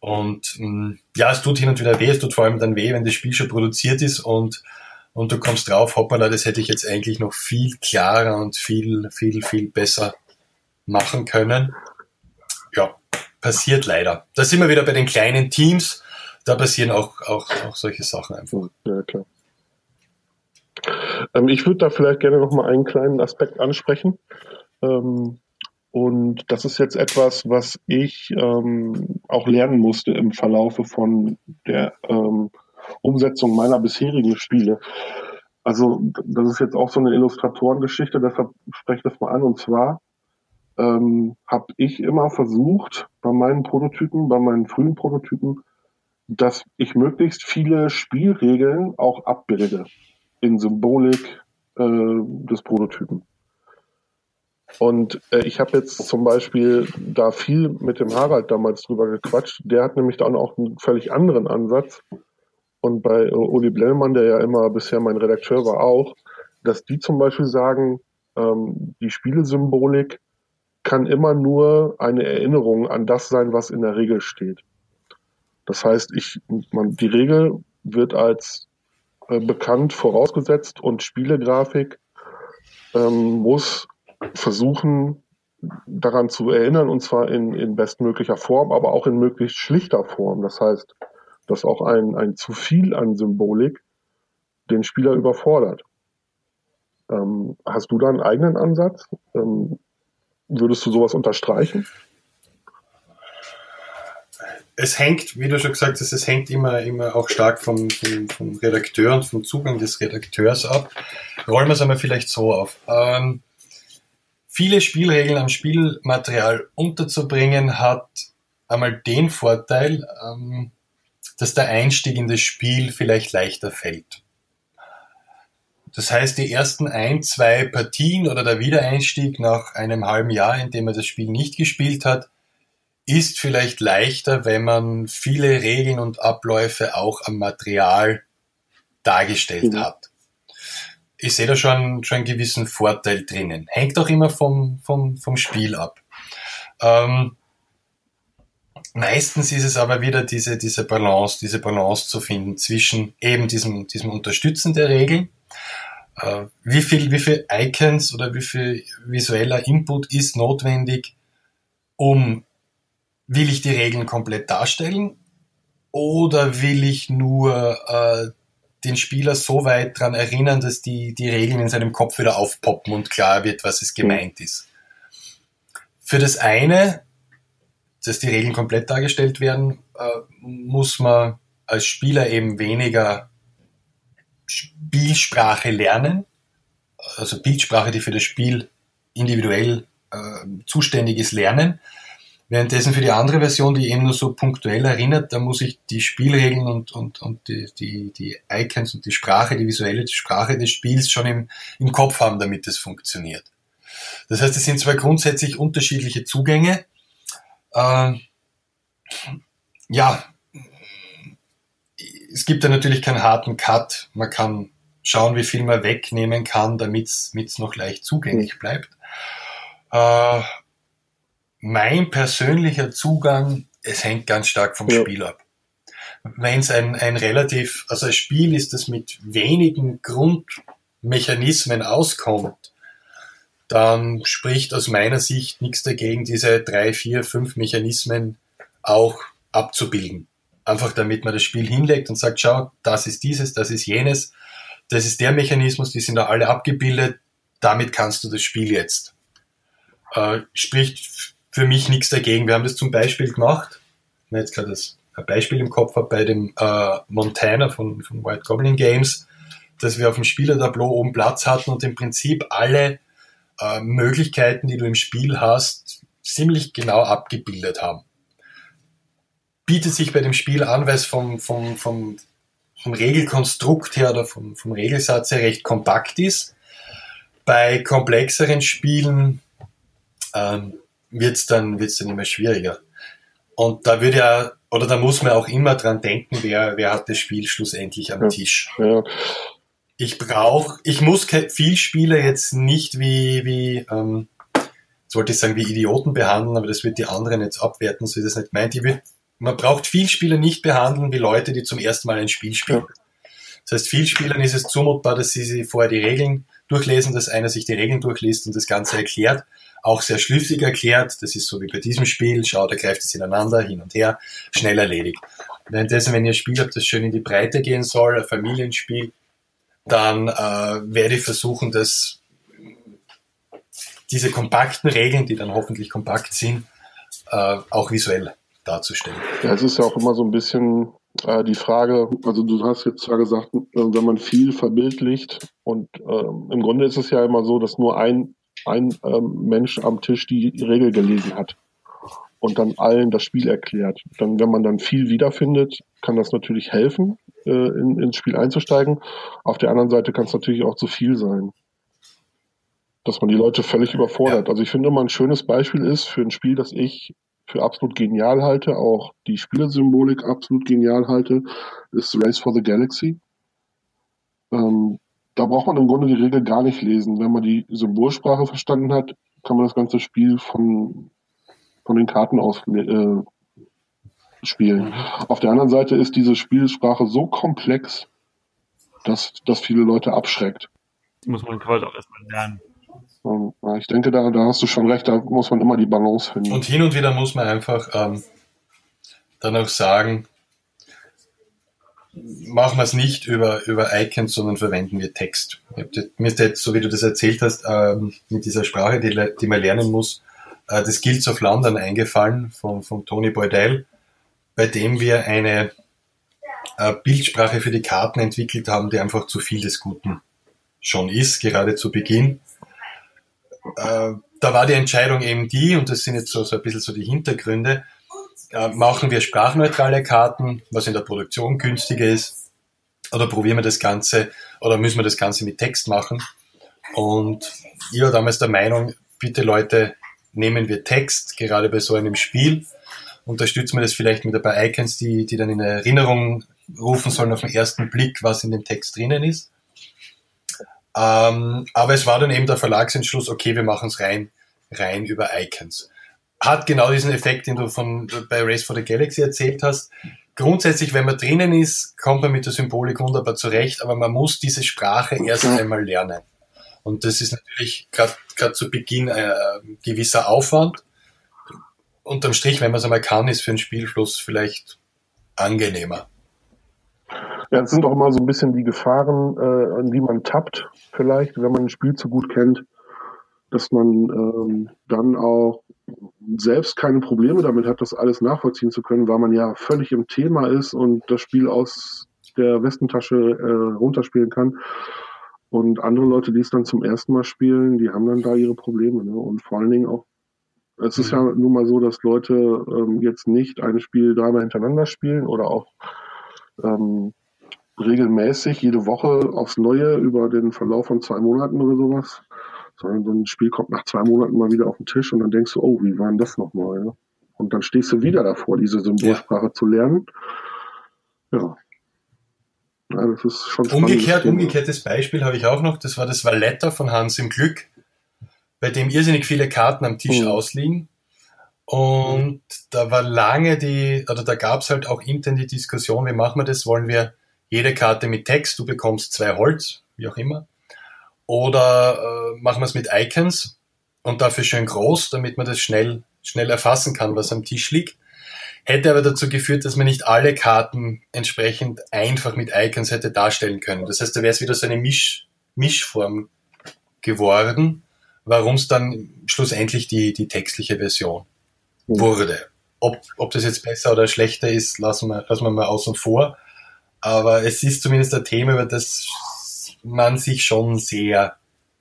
Und mm, ja, es tut hin und wieder weh, es tut vor allem dann weh, wenn das Spiel schon produziert ist und, und du kommst drauf, hoppala, das hätte ich jetzt eigentlich noch viel klarer und viel, viel, viel besser machen können. Ja, passiert leider. Da sind wir wieder bei den kleinen Teams. Da passieren auch, auch, auch solche Sachen einfach. Ja, klar. Ähm, ich würde da vielleicht gerne noch mal einen kleinen Aspekt ansprechen. Ähm, und das ist jetzt etwas, was ich ähm, auch lernen musste im Verlaufe von der ähm, Umsetzung meiner bisherigen Spiele. Also das ist jetzt auch so eine Illustratorengeschichte, deshalb spreche ich das mal an. Und zwar ähm, habe ich immer versucht, bei meinen Prototypen, bei meinen frühen Prototypen, dass ich möglichst viele Spielregeln auch abbilde in Symbolik äh, des Prototypen. Und äh, ich habe jetzt zum Beispiel da viel mit dem Harald damals drüber gequatscht. Der hat nämlich dann auch einen völlig anderen Ansatz. Und bei Uli Blellmann, der ja immer bisher mein Redakteur war, auch, dass die zum Beispiel sagen, ähm, die Spielesymbolik kann immer nur eine Erinnerung an das sein, was in der Regel steht. Das heißt, ich, man, die Regel wird als äh, bekannt vorausgesetzt und Spielegrafik ähm, muss versuchen, daran zu erinnern, und zwar in, in bestmöglicher Form, aber auch in möglichst schlichter Form. Das heißt, dass auch ein, ein zu viel an Symbolik den Spieler überfordert. Ähm, hast du da einen eigenen Ansatz? Ähm, würdest du sowas unterstreichen? Es hängt, wie du schon gesagt hast, es hängt immer, immer auch stark vom, vom, vom Redakteur und vom Zugang des Redakteurs ab. Rollen wir es einmal vielleicht so auf. Ähm, viele Spielregeln am Spielmaterial unterzubringen hat einmal den Vorteil, ähm, dass der Einstieg in das Spiel vielleicht leichter fällt. Das heißt, die ersten ein, zwei Partien oder der Wiedereinstieg nach einem halben Jahr, in dem er das Spiel nicht gespielt hat, ist vielleicht leichter, wenn man viele Regeln und Abläufe auch am Material dargestellt mhm. hat. Ich sehe da schon, schon einen gewissen Vorteil drinnen. Hängt auch immer vom, vom, vom Spiel ab. Ähm, meistens ist es aber wieder diese, diese Balance, diese Balance zu finden zwischen eben diesem, diesem Unterstützen der Regeln wie viel, wie viel Icons oder wie viel visueller Input ist notwendig, um, will ich die Regeln komplett darstellen oder will ich nur äh, den Spieler so weit daran erinnern, dass die, die Regeln in seinem Kopf wieder aufpoppen und klar wird, was es gemeint ist. Für das eine, dass die Regeln komplett dargestellt werden, äh, muss man als Spieler eben weniger Spielsprache lernen, also Bildsprache, die für das Spiel individuell äh, zuständig ist, lernen. Währenddessen für die andere Version, die eben nur so punktuell erinnert, da muss ich die Spielregeln und, und, und die, die, die Icons und die Sprache, die visuelle Sprache des Spiels schon im, im Kopf haben, damit es funktioniert. Das heißt, es sind zwei grundsätzlich unterschiedliche Zugänge. Äh, ja, es gibt da natürlich keinen harten Cut. Man kann schauen, wie viel man wegnehmen kann, damit es noch leicht zugänglich mhm. bleibt. Äh, mein persönlicher Zugang, es hängt ganz stark vom ja. Spiel ab. Wenn es ein, ein relativ, also ein Spiel ist, das mit wenigen Grundmechanismen auskommt, dann spricht aus meiner Sicht nichts dagegen, diese drei, vier, fünf Mechanismen auch abzubilden. Einfach damit man das Spiel hinlegt und sagt, schau, das ist dieses, das ist jenes, das ist der Mechanismus, die sind da alle abgebildet, damit kannst du das Spiel jetzt. Äh, spricht für mich nichts dagegen. Wir haben das zum Beispiel gemacht, wenn jetzt gerade das ein Beispiel im Kopf habe, bei dem äh, Montana von, von White Goblin Games, dass wir auf dem Spielertableau oben Platz hatten und im Prinzip alle äh, Möglichkeiten, die du im Spiel hast, ziemlich genau abgebildet haben bietet sich bei dem Spiel an, weil es vom, vom, vom, vom Regelkonstrukt her oder vom, vom Regelsatz her recht kompakt ist. Bei komplexeren Spielen ähm, wird es dann, wird's dann immer schwieriger. Und da würde ja, oder da muss man auch immer dran denken, wer, wer hat das Spiel schlussendlich am Tisch. Ja. Ich brauche, ich muss viel Spieler jetzt nicht wie, wie ähm, jetzt wollte ich sagen, wie Idioten behandeln, aber das wird die anderen jetzt abwerten, so ist das nicht meint. Ich würde man braucht Vielspieler nicht behandeln wie Leute, die zum ersten Mal ein Spiel spielen. Das heißt, Vielspielern ist es zumutbar, dass sie sich vorher die Regeln durchlesen, dass einer sich die Regeln durchliest und das Ganze erklärt, auch sehr schlüssig erklärt. Das ist so wie bei diesem Spiel. Schaut, er greift es ineinander, hin und her, schnell erledigt. Währenddessen, wenn ihr ein Spiel habt, das schön in die Breite gehen soll, ein Familienspiel, dann äh, werde ich versuchen, dass diese kompakten Regeln, die dann hoffentlich kompakt sind, äh, auch visuell darzustellen. Ja, es ist ja auch immer so ein bisschen äh, die Frage, also du hast jetzt zwar gesagt, wenn man viel verbildlicht und äh, im Grunde ist es ja immer so, dass nur ein, ein ähm, Mensch am Tisch die Regel gelesen hat und dann allen das Spiel erklärt. Dann, wenn man dann viel wiederfindet, kann das natürlich helfen, äh, in, ins Spiel einzusteigen. Auf der anderen Seite kann es natürlich auch zu viel sein. dass man die Leute völlig überfordert. Ja. Also ich finde immer ein schönes Beispiel ist für ein Spiel, das ich für absolut genial halte, auch die Spielersymbolik absolut genial halte, ist Race for the Galaxy. Ähm, da braucht man im Grunde die Regel gar nicht lesen. Wenn man die Symbolsprache verstanden hat, kann man das ganze Spiel von, von den Karten aus äh, spielen. Auf der anderen Seite ist diese Spielsprache so komplex, dass das viele Leute abschreckt. Die muss man quasi auch erstmal lernen. Ich denke, da, da hast du schon recht, da muss man immer die Balance finden. Und hin und wieder muss man einfach ähm, dann auch sagen, machen wir es nicht über, über Icons, sondern verwenden wir Text. Mir ist jetzt, so wie du das erzählt hast, ähm, mit dieser Sprache, die, die man lernen muss, äh, das Guilds of London eingefallen von, von Tony Boydell, bei dem wir eine äh, Bildsprache für die Karten entwickelt haben, die einfach zu viel des Guten schon ist, gerade zu Beginn. Äh, da war die Entscheidung eben die, und das sind jetzt so, so ein bisschen so die Hintergründe, äh, machen wir sprachneutrale Karten, was in der Produktion günstiger ist, oder probieren wir das Ganze, oder müssen wir das Ganze mit Text machen? Und ich war damals der Meinung, bitte Leute, nehmen wir Text, gerade bei so einem Spiel, unterstützen wir das vielleicht mit ein paar Icons, die, die dann in Erinnerung rufen sollen auf den ersten Blick, was in dem Text drinnen ist. Ähm, aber es war dann eben der Verlagsentschluss, okay, wir machen es rein, rein über Icons hat genau diesen Effekt, den du von bei Race for the Galaxy erzählt hast. Grundsätzlich, wenn man drinnen ist, kommt man mit der Symbolik wunderbar zurecht, aber man muss diese Sprache erst einmal lernen. Und das ist natürlich gerade zu Beginn ein, ein gewisser Aufwand. Unterm Strich, wenn man es einmal kann, ist für den Spielfluss vielleicht angenehmer. Ja, es sind auch immer so ein bisschen die Gefahren, äh, an die man tappt, vielleicht, wenn man ein Spiel zu gut kennt, dass man ähm, dann auch selbst keine Probleme damit hat, das alles nachvollziehen zu können, weil man ja völlig im Thema ist und das Spiel aus der Westentasche äh, runterspielen kann. Und andere Leute, die es dann zum ersten Mal spielen, die haben dann da ihre Probleme. Ne? Und vor allen Dingen auch, es ist ja mhm. nun mal so, dass Leute ähm, jetzt nicht ein Spiel dreimal hintereinander spielen oder auch ähm, regelmäßig jede Woche aufs Neue über den Verlauf von zwei Monaten oder sowas, sondern so ein Spiel kommt nach zwei Monaten mal wieder auf den Tisch und dann denkst du, oh, wie war denn das nochmal? Ja? Und dann stehst du wieder davor, diese Symbolsprache ja. zu lernen. Ja. ja. das ist schon Umgekehrt, umgekehrtes Beispiel habe ich auch noch, das war das Valletta von Hans im Glück, bei dem irrsinnig viele Karten am Tisch mhm. ausliegen. Und da war lange die, oder da gab es halt auch intern die Diskussion, wie machen wir das? Wollen wir jede Karte mit Text, du bekommst zwei Holz, wie auch immer. Oder äh, machen wir es mit Icons und dafür schön groß, damit man das schnell, schnell erfassen kann, was am Tisch liegt. Hätte aber dazu geführt, dass man nicht alle Karten entsprechend einfach mit Icons hätte darstellen können. Das heißt, da wäre es wieder so eine Misch, Mischform geworden, warum es dann schlussendlich die, die textliche Version. Wurde. Ob, ob das jetzt besser oder schlechter ist, lassen wir, lassen wir mal außen vor. Aber es ist zumindest ein Thema, über das man sich schon sehr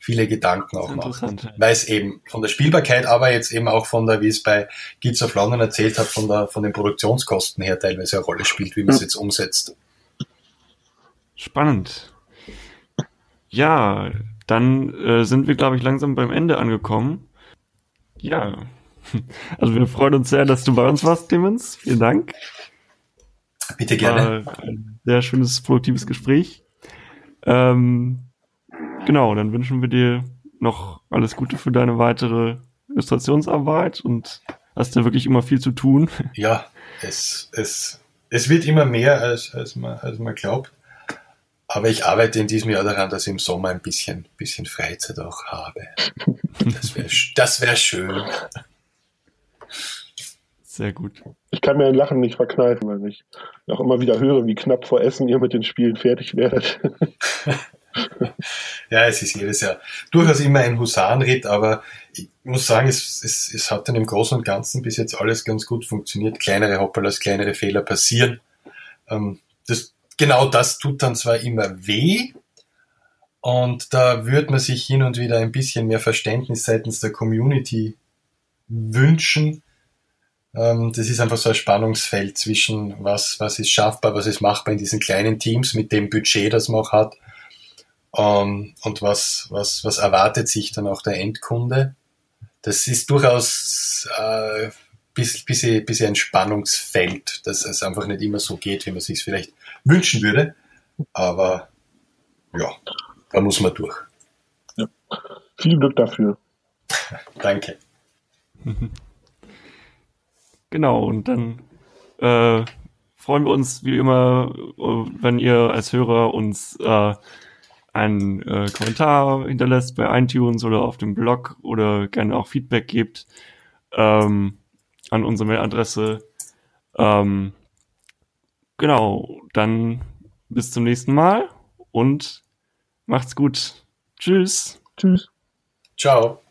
viele Gedanken auch macht. Weil es eben von der Spielbarkeit, aber jetzt eben auch von der, wie es bei Kids of London erzählt hat, von der, von den Produktionskosten her teilweise eine Rolle spielt, wie man es jetzt umsetzt. Spannend. Ja, dann äh, sind wir, glaube ich, langsam beim Ende angekommen. Ja. Also wir freuen uns sehr, dass du bei uns warst, Clemens. Vielen Dank. Bitte gerne. War ein sehr schönes, produktives Gespräch. Ähm, genau, dann wünschen wir dir noch alles Gute für deine weitere Illustrationsarbeit und hast ja wirklich immer viel zu tun. Ja, es, es, es wird immer mehr, als, als, man, als man glaubt. Aber ich arbeite in diesem Jahr daran, dass ich im Sommer ein bisschen, bisschen Freizeit auch habe. Das wäre das wär schön. Sehr gut. Ich kann mir ein Lachen nicht verkneifen, weil ich auch immer wieder höre, wie knapp vor Essen ihr mit den Spielen fertig werdet. ja, es ist jedes Jahr durchaus immer ein Husarenritt, aber ich muss sagen, es, es, es hat dann im Großen und Ganzen bis jetzt alles ganz gut funktioniert. Kleinere Hopperlas, kleinere Fehler passieren. Ähm, das, genau das tut dann zwar immer weh, und da würde man sich hin und wieder ein bisschen mehr Verständnis seitens der Community wünschen, das ist einfach so ein Spannungsfeld zwischen was, was ist schaffbar, was ist machbar in diesen kleinen Teams mit dem Budget, das man auch hat. Ähm, und was, was, was erwartet sich dann auch der Endkunde? Das ist durchaus äh, bisschen, bisschen, bisschen ein Spannungsfeld, dass es einfach nicht immer so geht, wie man sich vielleicht wünschen würde. Aber ja, da muss man durch. Ja. Viel Glück dafür. Danke. Genau, und dann äh, freuen wir uns wie immer, wenn ihr als Hörer uns äh, einen äh, Kommentar hinterlässt bei iTunes oder auf dem Blog oder gerne auch Feedback gebt ähm, an unsere Mailadresse. Ähm, genau, dann bis zum nächsten Mal und macht's gut. Tschüss. Tschüss. Ciao.